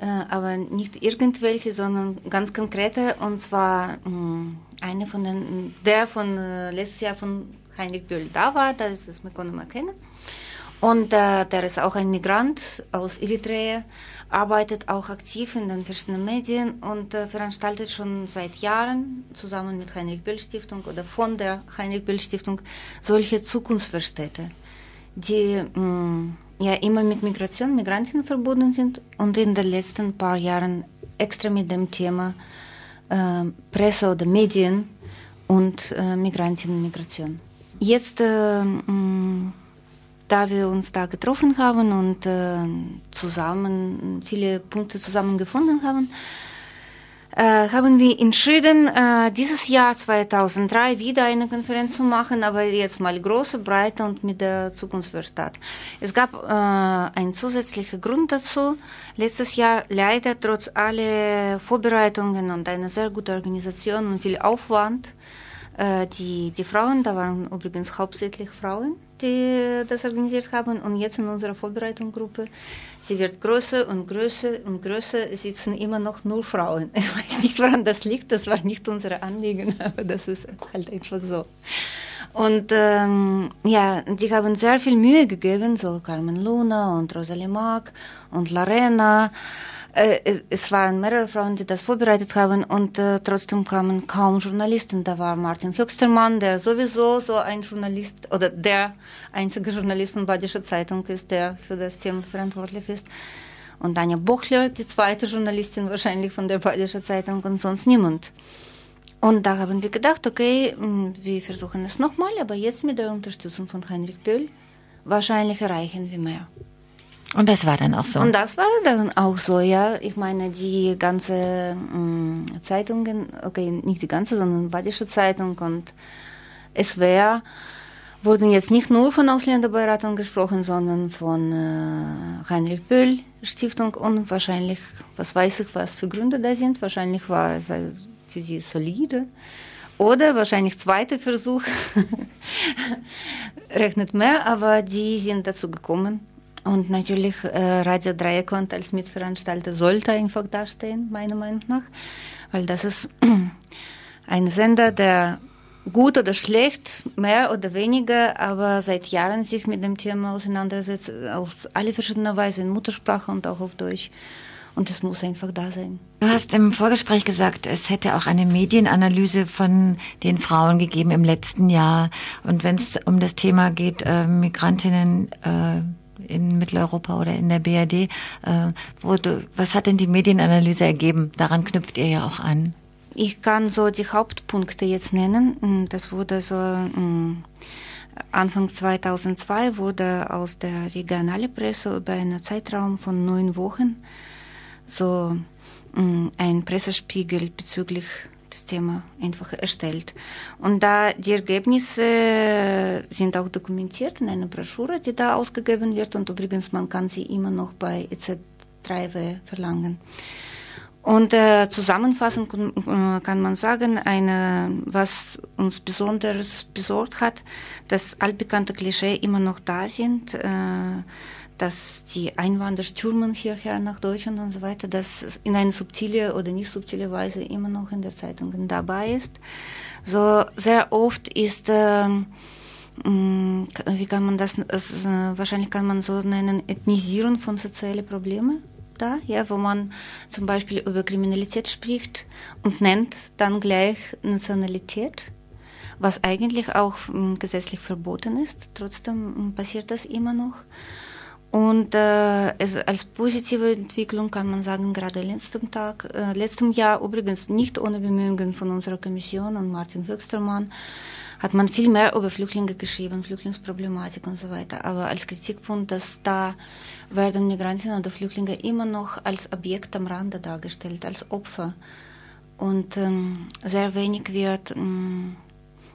aber nicht irgendwelche, sondern ganz konkrete, und zwar mh, eine von den, der von äh, letztes Jahr von Heinrich Böll da war, das ist, konnten mal kennen. Und äh, der ist auch ein Migrant aus Eritrea, arbeitet auch aktiv in den verschiedenen Medien und äh, veranstaltet schon seit Jahren zusammen mit Heinrich Böll Stiftung oder von der Heinrich Böll Stiftung solche Zukunftsverstädte, die mh, ja immer mit Migration, Migranten verbunden sind und in den letzten paar Jahren extra mit dem Thema äh, Presse oder Medien und äh, Migrantinnen Migration. Jetzt äh, da wir uns da getroffen haben und äh, zusammen viele Punkte zusammengefunden haben, äh, haben wir entschieden, äh, dieses Jahr 2003 wieder eine Konferenz zu machen, aber jetzt mal große, breite und mit der Zukunftswerkstatt. Es gab äh, einen zusätzlichen Grund dazu. Letztes Jahr leider trotz aller Vorbereitungen und einer sehr guten Organisation und viel Aufwand, äh, die, die Frauen, da waren übrigens hauptsächlich Frauen, die das organisiert haben und jetzt in unserer Vorbereitungsgruppe, sie wird größer und größer und größer, sitzen immer noch nur Frauen. Ich weiß nicht, woran das liegt, das war nicht unser Anliegen, aber das ist halt einfach so. Und ähm, ja, die haben sehr viel Mühe gegeben, so Carmen Luna und Rosalie Mack und Lorena. Äh, es waren mehrere Frauen, die das vorbereitet haben und äh, trotzdem kamen kaum Journalisten. Da war Martin Höchstermann, der sowieso so ein Journalist oder der einzige Journalist von Badische Zeitung ist, der für das Thema verantwortlich ist. Und Anja Bochler, die zweite Journalistin wahrscheinlich von der Badische Zeitung und sonst niemand. Und da haben wir gedacht, okay, mm, wir versuchen es nochmal, aber jetzt mit der Unterstützung von Heinrich Böll wahrscheinlich erreichen wir mehr. Und das war dann auch so. Und das war dann auch so, ja. Ich meine, die ganze mh, Zeitungen, okay, nicht die ganze, sondern Badische Zeitung und SWR wurden jetzt nicht nur von Ausländerberatern gesprochen, sondern von äh, Heinrich Böll Stiftung und wahrscheinlich, was weiß ich, was für Gründe da sind. Wahrscheinlich war es für sie solide. Oder wahrscheinlich zweiter Versuch, rechnet mehr, aber die sind dazu gekommen. Und natürlich äh, Radio Dreieckland als Mitveranstalter sollte einfach dastehen, meiner Meinung nach, weil das ist ein Sender, der gut oder schlecht, mehr oder weniger, aber seit Jahren sich mit dem Thema auseinandersetzt, auf alle verschiedene Weise in Muttersprache und auch auf Deutsch. und es muss einfach da sein. Du hast im Vorgespräch gesagt, es hätte auch eine Medienanalyse von den Frauen gegeben im letzten Jahr. Und wenn es um das Thema geht, äh, Migrantinnen äh, in Mitteleuropa oder in der BRD, äh, wo du, was hat denn die Medienanalyse ergeben? Daran knüpft ihr ja auch an. Ich kann so die Hauptpunkte jetzt nennen. Das wurde so mm, Anfang 2002 wurde aus der regionalen Presse über einen Zeitraum von neun Wochen so mm, ein Pressespiegel bezüglich des Thema einfach erstellt. Und da die Ergebnisse sind auch dokumentiert in einer Broschüre, die da ausgegeben wird und übrigens man kann sie immer noch bei EZ3W verlangen. Und äh, zusammenfassend äh, kann man sagen, eine, was uns besonders besorgt hat, dass altbekannte Klischee immer noch da sind, äh, dass die Einwanderer stürmen hierher nach Deutschland und so weiter, dass in eine subtile oder nicht subtile Weise immer noch in der Zeitung dabei ist. So sehr oft ist äh, wie kann man das, also, wahrscheinlich kann man so nennen, Ethnisierung von sozialen Problemen da, ja, wo man zum Beispiel über Kriminalität spricht und nennt dann gleich Nationalität, was eigentlich auch ähm, gesetzlich verboten ist. Trotzdem ähm, passiert das immer noch. Und äh, es, als positive Entwicklung kann man sagen, gerade letzten Tag, äh, letztem Jahr übrigens nicht ohne Bemühungen von unserer Kommission und Martin Höchstermann, hat man viel mehr über Flüchtlinge geschrieben, Flüchtlingsproblematik und so weiter. Aber als Kritikpunkt, dass da werden Migrantinnen oder Flüchtlinge immer noch als Objekt am Rande dargestellt, als Opfer. Und ähm, sehr wenig wird, ähm,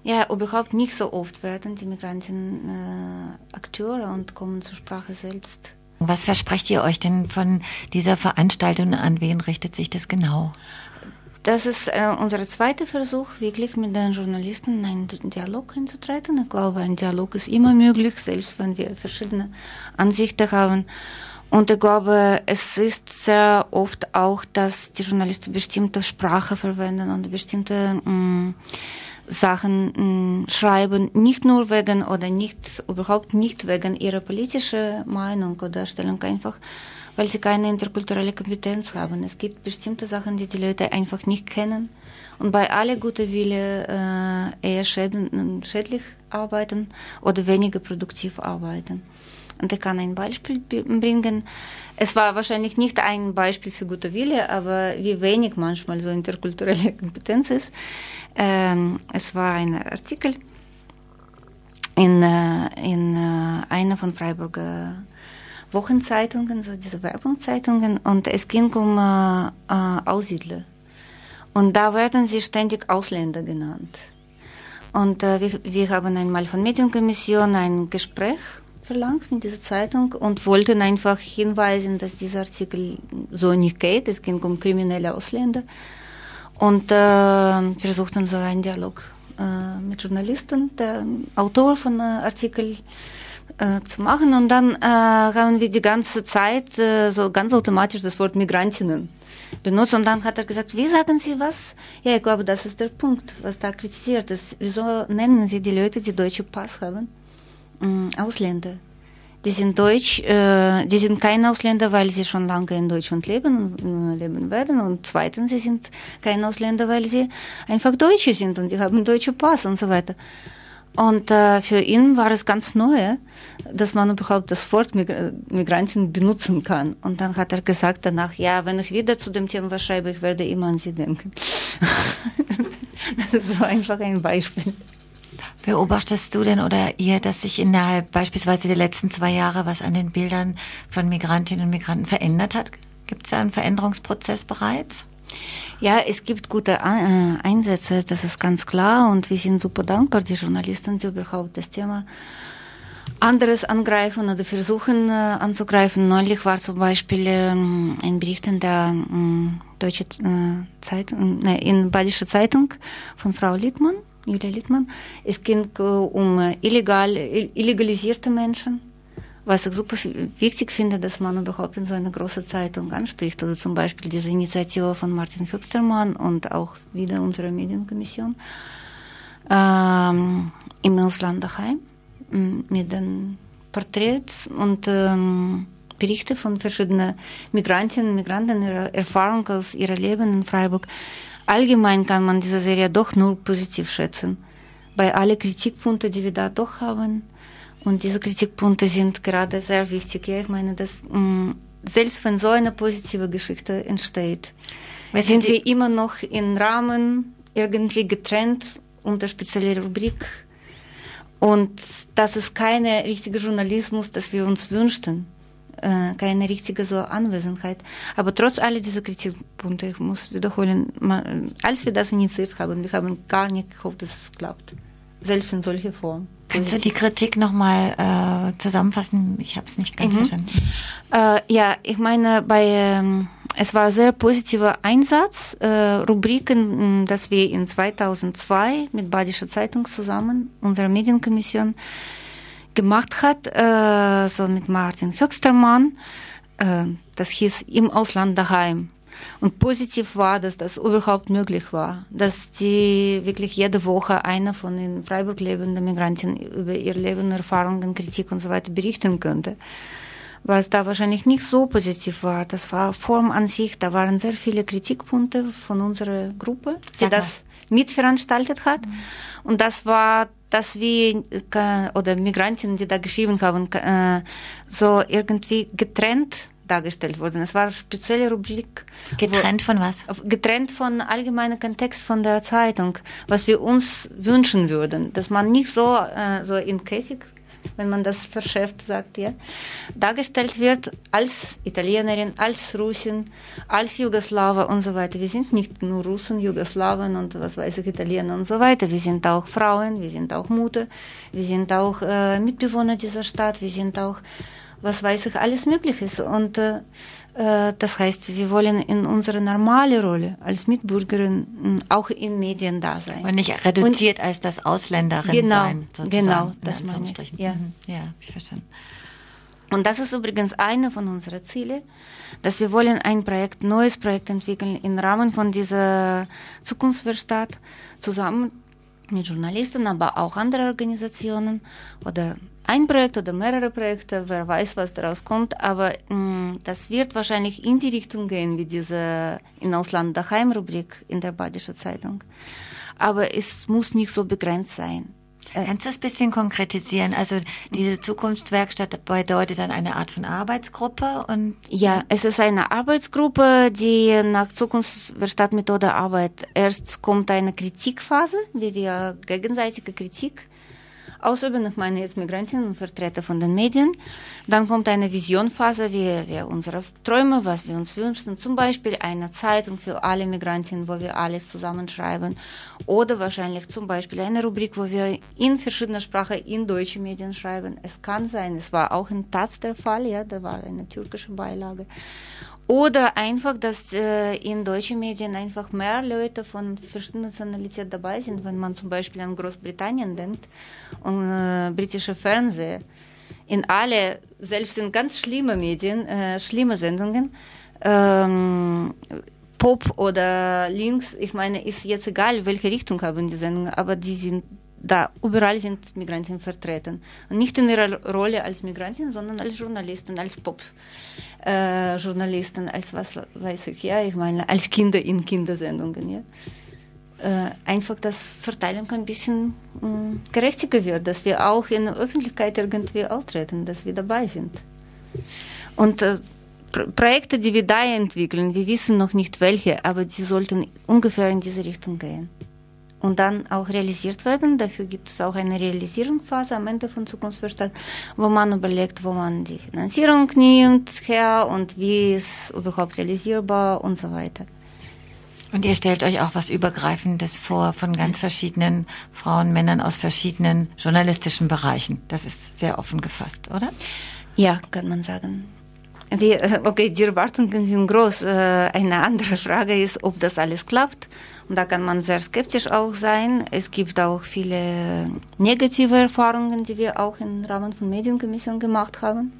ja, überhaupt nicht so oft werden die Migrantinnen äh, Akteure und kommen zur Sprache selbst. Was versprecht ihr euch denn von dieser Veranstaltung? An wen richtet sich das genau? Das ist äh, unser zweiter Versuch, wirklich mit den Journalisten in einen Dialog einzutreten. Ich glaube, ein Dialog ist immer möglich, selbst wenn wir verschiedene Ansichten haben. Und ich glaube, es ist sehr oft auch, dass die Journalisten bestimmte Sprache verwenden und bestimmte mh, mm, Sachen mh, mm, schreiben, nicht nur wegen oder nicht, überhaupt nicht wegen ihrer politischen Meinung oder Stellung, einfach weil sie keine interkulturelle Kompetenz haben. Es gibt bestimmte Sachen, die die Leute einfach nicht kennen und bei aller guten Wille äh, eher schädlich arbeiten oder weniger produktiv arbeiten. Und ich kann ein Beispiel bringen. Es war wahrscheinlich nicht ein Beispiel für gute Wille, aber wie wenig manchmal so interkulturelle Kompetenz ist. Ähm, es war ein Artikel in, äh, in äh, einer von Freiburger Wochenzeitungen, so diese Werbungszeitungen, und es ging um äh, äh, Aussiedler. Und da werden sie ständig Ausländer genannt. Und äh, wir, wir haben einmal von Medienkommission ein Gespräch verlangt mit dieser Zeitung und wollten einfach hinweisen, dass dieser Artikel so nicht geht. Es ging um kriminelle Ausländer. Und äh, versuchten so einen Dialog äh, mit Journalisten. Der Autor von äh, Artikel äh, zu machen. Und dann äh, haben wir die ganze Zeit äh, so ganz automatisch das Wort Migrantinnen benutzt. Und dann hat er gesagt, wie sagen Sie was? Ja, ich glaube, das ist der Punkt, was da kritisiert ist. Wieso nennen Sie die Leute, die deutsche Pass haben, ähm, Ausländer? Die sind deutsch, äh, die sind keine Ausländer, weil sie schon lange in Deutschland leben, äh, leben werden. Und zweitens, sie sind keine Ausländer, weil sie einfach Deutsche sind und die haben deutsche Pass und so weiter. Und äh, für ihn war es ganz neu, dass man überhaupt das Wort Migra Migrantin benutzen kann. Und dann hat er gesagt danach, ja, wenn ich wieder zu dem Thema schreibe, ich werde immer an Sie denken. das ist so einfach ein Beispiel. Beobachtest du denn oder ihr, dass sich innerhalb beispielsweise der letzten zwei Jahre was an den Bildern von Migrantinnen und Migranten verändert hat? Gibt es da einen Veränderungsprozess bereits? Ja, es gibt gute äh, Einsätze, das ist ganz klar und wir sind super dankbar, die Journalisten, die überhaupt das Thema anderes angreifen oder versuchen äh, anzugreifen. Neulich war zum Beispiel ähm, ein Bericht in der ähm, Deutsche äh, Zeitung, in Badische Zeitung von Frau Littmann, Julia Littmann. Es ging äh, um äh, illegal, illegalisierte Menschen was ich super wichtig finde, dass man überhaupt in so einer großen Zeitung anspricht. Oder zum Beispiel diese Initiative von Martin Füchstermann und auch wieder unsere Medienkommission ähm, im Ausland daheim mit den Porträts und ähm, Berichte von verschiedenen Migrantinnen und Migranten, ihre Erfahrung aus ihrem Leben in Freiburg. Allgemein kann man diese Serie doch nur positiv schätzen. Bei allen Kritikpunkten, die wir da doch haben, und diese Kritikpunkte sind gerade sehr wichtig. Ja, ich meine, dass mh, selbst wenn so eine positive Geschichte entsteht, Weißt sind wir immer noch im Rahmen irgendwie getrennt unter spezielle Rubrik. Und das ist keine richtige Journalismus, das wir uns wünschten. Keine richtige so Anwesenheit. Aber trotz all dieser Kritikpunkte, ich muss wiederholen, man, als wir das initiiert haben, wir haben gar nicht gehofft, dass es klappt. Selbst in solcher Form. Kannst du die Kritik nochmal äh, zusammenfassen? Ich habe es nicht ganz mhm. verstanden. Äh, ja, ich meine, bei ähm, es war ein sehr positiver Einsatz. Äh, Rubriken, dass wir in 2002 mit Badischer Zeitung zusammen, unserer Medienkommission, gemacht hat, äh, so mit Martin Höchstermann. Äh, das hieß Im Ausland daheim. Und positiv war, dass das überhaupt möglich war, dass die wirklich jede Woche einer von den Freiburg lebenden Migranten über ihr Leben, Erfahrungen, Kritik und so weiter berichten könnte. Was da wahrscheinlich nicht so positiv war, das war Form an sich, da waren sehr viele Kritikpunkte von unserer Gruppe, die das mitveranstaltet hat. Mhm. Und das war dass wir oder Migranten, die da geschrieben haben, äh, so irgendwie getrennt dargestellt wurden. Es war eine spezielle Rubrik. Getrennt von was? Getrennt von allgemeinem Kontext von der Zeitung, was wir uns wünschen würden, dass man nicht so, äh, so in Käfig wenn man das verschärft sagt, ja, dargestellt wird als Italienerin, als Russin, als Jugoslawer und so weiter. Wir sind nicht nur Russen, Jugoslawen und was weiß ich, Italiener und so weiter. Wir sind auch Frauen, wir sind auch Mutter, wir sind auch äh, Mitbewohner dieser Stadt, wir sind auch was weiß ich, alles Mögliches. Und äh, das heißt, wir wollen in unserer normalen Rolle als Mitbürgerin auch in Medien da sein. Und nicht reduziert Und, als das Ausländerin genau, sein. Sozusagen. Genau, das meine ich. Ja. Mhm. ja, ich verstanden. Und das ist übrigens eine von unseren Zielen, dass wir wollen ein Projekt, neues Projekt entwickeln im Rahmen von dieser Zukunftswerkstatt zusammen mit Journalisten, aber auch andere Organisationen oder ein Projekt oder mehrere Projekte, wer weiß, was daraus kommt, aber mh, mm, das wird wahrscheinlich in die Richtung gehen, wie diese in Ausland daheim Rubrik in der Badische Zeitung. Aber es muss nicht so begrenzt sein. Äh, Kannst du das ein bisschen konkretisieren? Also diese Zukunftswerkstatt bedeutet dann eine Art von Arbeitsgruppe und ja, es ist eine Arbeitsgruppe, die nach Zukunftswerkstattmethode arbeitet. Erst kommt eine Kritikphase, wie wir gegenseitige Kritik ausüben. Ich meine jetzt Migrantinnen und Vertreter von den Medien. Dann kommt eine Visionphase, wie wir unsere Träume, was wir uns wünschen. Zum Beispiel eine Zeitung für alle Migrantinnen, wo wir alles zusammenschreiben. Oder wahrscheinlich zum Beispiel eine Rubrik, wo wir in verschiedener Sprache in deutsche Medien schreiben. Es kann sein, es war auch in Taz der Fall, ja, da war eine türkische Beilage. Oder einfach, dass äh, in deutschen Medien einfach mehr Leute von verschiedenen Nationalitäten dabei sind, wenn man zum Beispiel an Großbritannien denkt und äh, britische Fernsehen. In alle, selbst in ganz schlimme Medien, äh, schlimme Sendungen, ähm, Pop oder Links, ich meine, ist jetzt egal, welche Richtung haben die Sendungen, aber die sind da, überall sind Migranten vertreten. Und nicht in ihrer Rolle als Migrantin, sondern als Journalistin, als Pop-Journalistin, äh, als was weiß ich, ja, ich meine, als Kinder in Kindersendungen, ja. Äh, einfach das Verteilen ein bisschen mh, mm, gerechtiger wird, dass wir auch in der Öffentlichkeit irgendwie auftreten, dass wir dabei sind. Und äh, Projekte, die wir da entwickeln, wir wissen noch nicht welche, aber die sollten ungefähr in diese Richtung gehen und dann auch realisiert werden. Dafür gibt es auch eine Realisierungsphase am Ende von Zukunftsverstand, wo man überlegt, wo man die Finanzierung nimmt her und wie ist überhaupt realisierbar und so weiter. Und ihr stellt euch auch was Übergreifendes vor von ganz verschiedenen Frauen, Männern aus verschiedenen journalistischen Bereichen. Das ist sehr offen gefasst, oder? Ja, kann man sagen. Wir, okay, die Erwartungen sind groß. Äh, eine andere Frage ist, ob das alles klappt da kann man sehr skeptisch auch sein. Es gibt auch viele negative Erfahrungen, die wir auch im Rahmen von Medienkommission gemacht haben.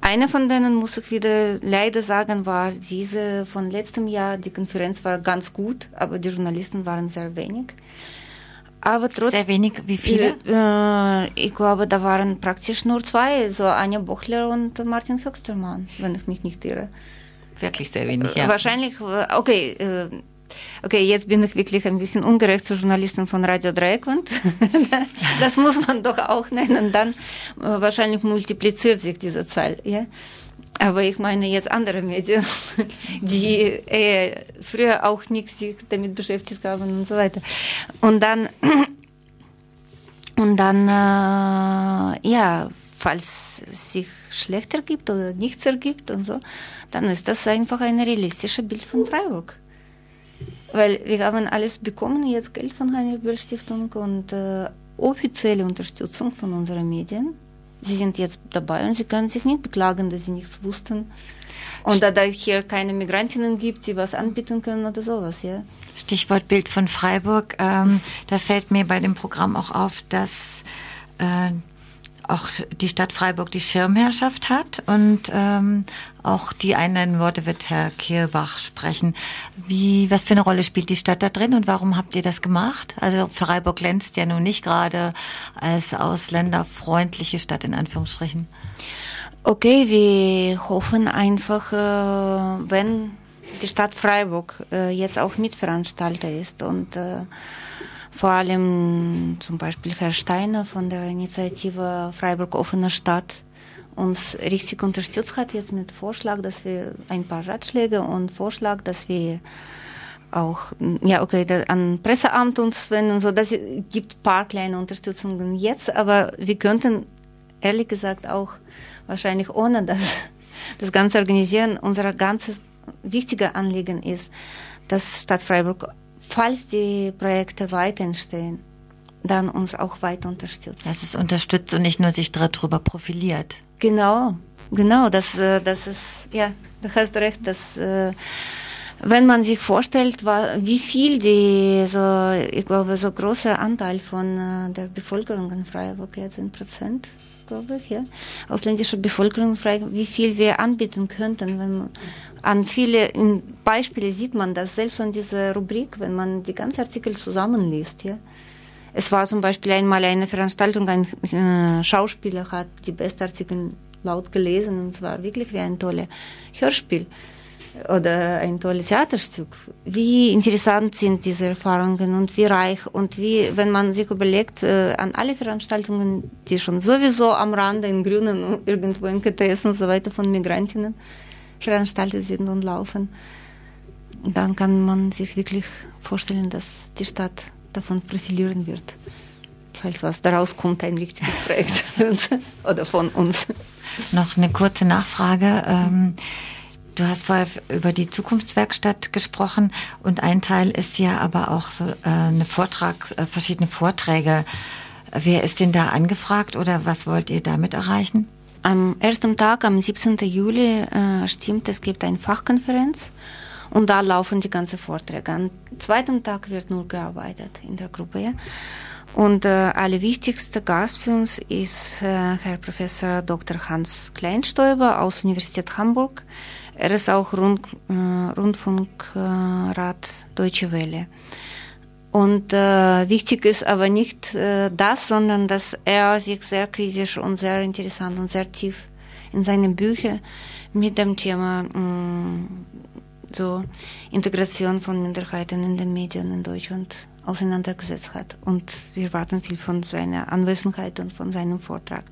Eine von denen, muss ich wieder leider sagen, war diese von letztem Jahr. Die Konferenz war ganz gut, aber die Journalisten waren sehr wenig. Aber trotzdem. Sehr wenig, wie viele? Äh, ich glaube, da waren praktisch nur zwei, so Anja Bochler und Martin Höxtermann, wenn ich mich nicht irre. Wirklich sehr wenig, ja. Wahrscheinlich, äh, okay, äh, okay, jetzt bin ich wirklich ein bisschen ungerecht zu Journalisten von Radio Dreieckland. das muss man doch auch nennen. Dann äh, wahrscheinlich multipliziert sich diese Zahl, ja. Aber ich meine jetzt andere Medien, die äh, früher auch nicht sich damit beschäftigt haben und so weiter. Und dann, und dann, äh, ja, falls sich schlechter gibt oder nichts ergibt und so, dann ist das einfach ein realistisches Bild von Freiburg. Weil wir haben alles bekommen, jetzt Geld von Heinrich Böll Stiftung und äh, offizielle Unterstützung von unseren Medien sie sind jetzt dabei und sie können sich nicht beklagen, dass sie nichts wussten. Und da, da es hier keine Migrantinnen gibt, die was anbieten können oder sowas, ja. Stichwort Bild von Freiburg. Ähm, da fällt mir bei dem Programm auch auf, dass äh, auch die Stadt Freiburg die Schirmherrschaft hat und ähm, auch die einleitenden Worte wird Herr Kierbach sprechen. Wie, was für eine Rolle spielt die Stadt da drin und warum habt ihr das gemacht? Also Freiburg glänzt ja nun nicht gerade als ausländerfreundliche Stadt in Anführungsstrichen. Okay, wir hoffen einfach, äh, wenn die Stadt Freiburg äh, jetzt auch Mitveranstalter ist und äh, vor allem zum Beispiel Herr Steiner von der Initiative Freiburg offene Stadt uns richtig unterstützt hat jetzt mit Vorschlag, dass wir ein paar Ratschläge und Vorschlag, dass wir auch, ja, okay, an Presseamt uns wenden, so, das gibt paar kleine Unterstützungen jetzt, aber wir könnten ehrlich gesagt auch wahrscheinlich ohne das, das ganze Organisieren unser ganzes wichtige Anliegen ist, dass Stadt Freiburg falls die Projekte weiter entstehen, dann uns auch weiter unterstützt. Dass es unterstützt und nicht nur sich darüber profiliert. Genau, genau, das, äh, das ist, ja, du hast recht, dass, äh, wenn man sich vorstellt, wie viel die, so, ich glaube, so großer Anteil von äh, der Bevölkerung in Freiburg jetzt in Prozent, glaube ich, ja, ausländische Bevölkerung, wie viel wir anbieten könnten, wenn an viele Beispiele sieht man das selbst an dieser Rubrik, wenn man die ganzen Artikel zusammenliest. Ja. Es war zum Beispiel einmal eine Veranstaltung, ein äh, Schauspieler hat die besten Artikel laut gelesen und es war wirklich wie ein tolles Hörspiel oder ein tolles Theaterstück. Wie interessant sind diese Erfahrungen und wie reich und wie, wenn man sich überlegt, äh, an alle Veranstaltungen, die schon sowieso am Rande in Grünen irgendwo in KTS und so weiter von Migrantinnen veranstaltet sind und laufen, dann kann man sich wirklich vorstellen, dass die Stadt davon profilieren wird. Falls was daraus kommt, ein wichtiges Projekt oder von uns. Noch eine kurze Nachfrage. Ähm, du hast vorher über die Zukunftswerkstatt gesprochen und ein Teil ist ja aber auch so äh, eine Vortrag, äh, verschiedene Vorträge. Wer ist denn da angefragt oder was wollt ihr damit erreichen? Am ersten Tag, am 17. Juli, äh, stimmt, es gibt eine Fachkonferenz und da laufen die ganzen Vorträge. Am zweiten Tag wird nur gearbeitet in der Gruppe. Und äh, aller wichtigster Gast für uns ist äh, Herr Professor Dr. Hans Kleinstäuber aus Universität Hamburg. Er ist auch Rund, äh, Rundfunkrat Deutsche Welle. Und äh, wichtig ist aber nicht äh, das, sondern dass er sich sehr kritisch und sehr interessant und sehr tief in seinen Büchern mit dem Thema mh, mm, so Integration von Minderheiten in den Medien in Deutschland auseinandergesetzt hat. Und wir warten viel von seiner Anwesenheit und von seinem Vortrag.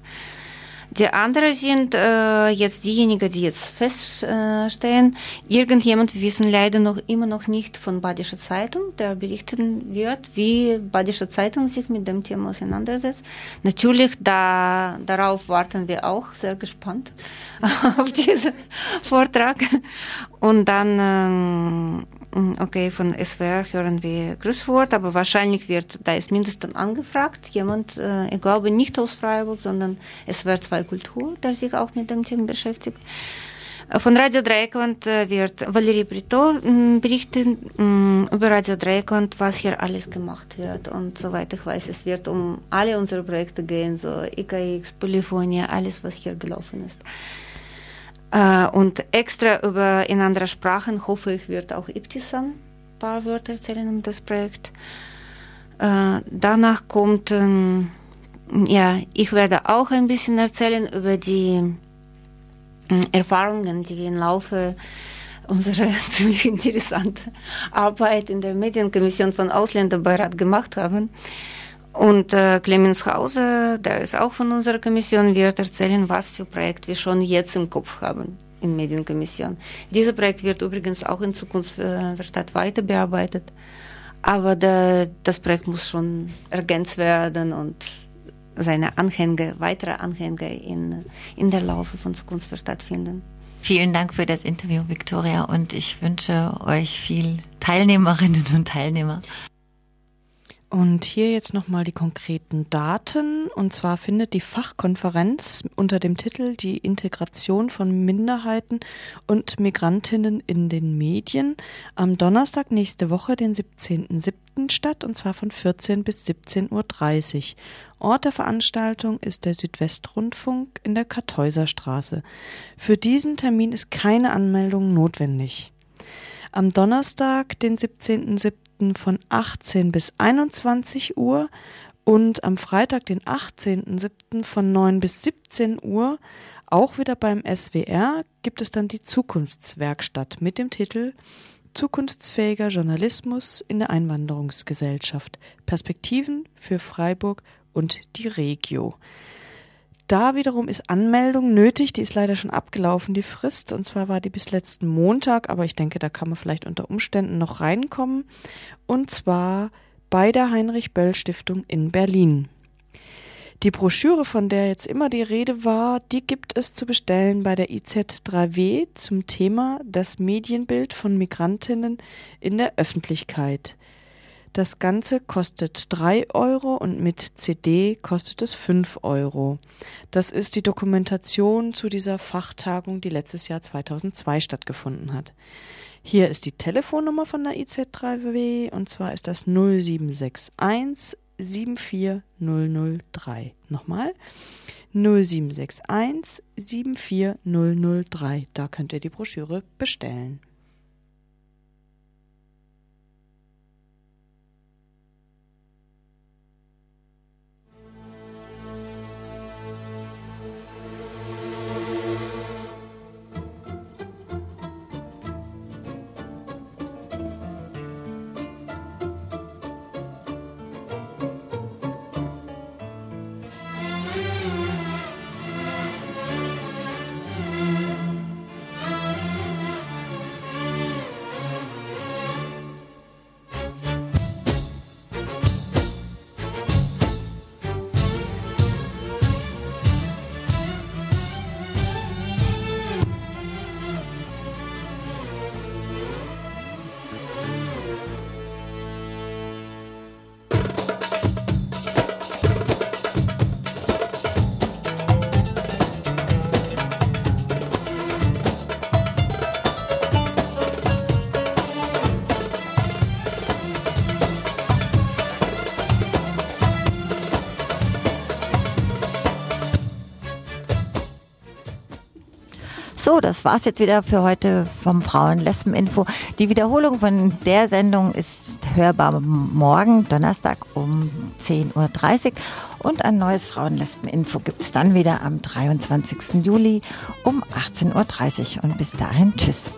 Die anderen sind äh, jetzt diejenigen, die jetzt feststehen. Irgendjemand wissen leider noch immer noch nicht von Badische Zeitung, der berichten wird, wie Badische Zeitung sich mit dem Thema auseinandersetzt. Natürlich, da, darauf warten wir auch sehr gespannt auf diesen Vortrag. Und dann ähm, okay, von SWR hören wir Grußwort, aber wahrscheinlich wird, da ist mindestens angefragt, jemand, äh, ich glaube nicht aus Freiburg, sondern SWR 2 Kultur, der sich auch mit dem Thema beschäftigt. Äh, von Radio Dreieckland äh, wird Valerie Brito mm, berichten mm, über Radio Dreieckland, was hier alles gemacht wird. Und soweit ich weiß, es wird um alle unsere Projekte gehen, so IKX, Polyphonia, alles, was hier gelaufen ist. Äh, und extra über in anderen Sprachen hoffe ich, wird auch Ibtisam ein paar Wörter erzählen um das Projekt. Äh, danach kommt, ähm, ja, ich werde auch ein bisschen erzählen über die äh, Erfahrungen, die wir im Laufe unserer ziemlich interessanten Arbeit in der Medienkommission von Ausländerbeirat gemacht haben. Und äh, Clemens Hauser, der ist auch von unserer Kommission, wird erzählen, was für Projekt wir schon jetzt im Kopf haben in Medienkommission. Dieses Projekt wird übrigens auch in Zukunft äh, weiter bearbeitet. Aber der, das Projekt muss schon ergänzt werden und seine Anhänge, weitere Anhänge in, in der Laufe von Zukunft stattfinden. Vielen Dank für das Interview, Viktoria, und ich wünsche euch viel Teilnehmerinnen und Teilnehmer. Und hier jetzt nochmal die konkreten Daten. Und zwar findet die Fachkonferenz unter dem Titel Die Integration von Minderheiten und Migrantinnen in den Medien am Donnerstag nächste Woche, den 17.07. statt, und zwar von 14 bis 17.30 Uhr. Ort der Veranstaltung ist der Südwestrundfunk in der Kartäuserstraße. Für diesen Termin ist keine Anmeldung notwendig. Am Donnerstag, den 17.07 von 18 bis 21 Uhr und am Freitag, den 18.07. von 9 bis 17 Uhr, auch wieder beim SWR, gibt es dann die Zukunftswerkstatt mit dem Titel Zukunftsfähiger Journalismus in der Einwanderungsgesellschaft. Perspektiven für Freiburg und die Regio. Da wiederum ist Anmeldung nötig, die ist leider schon abgelaufen, die Frist. Und zwar war die bis letzten Montag, aber ich denke, da kann man vielleicht unter Umständen noch reinkommen. Und zwar bei der Heinrich Böll Stiftung in Berlin. Die Broschüre, von der jetzt immer die Rede war, die gibt es zu bestellen bei der IZ3W zum Thema das Medienbild von Migrantinnen in der Öffentlichkeit. Das Ganze kostet 3 Euro und mit CD kostet es 5 Euro. Das ist die Dokumentation zu dieser Fachtagung, die letztes Jahr 2002 stattgefunden hat. Hier ist die Telefonnummer von der IZ3W und zwar ist das 0761 74003. Nochmal 0761 74003. Da könnt ihr die Broschüre bestellen. So, das war's jetzt wieder für heute vom Frauen-Lesben-Info. Die Wiederholung von der Sendung ist hörbar morgen, Donnerstag um 10.30 Uhr. Und ein neues Frauen-Lesben-Info gibt's dann wieder am 23. Juli um 18.30 Uhr. Und bis dahin, tschüss.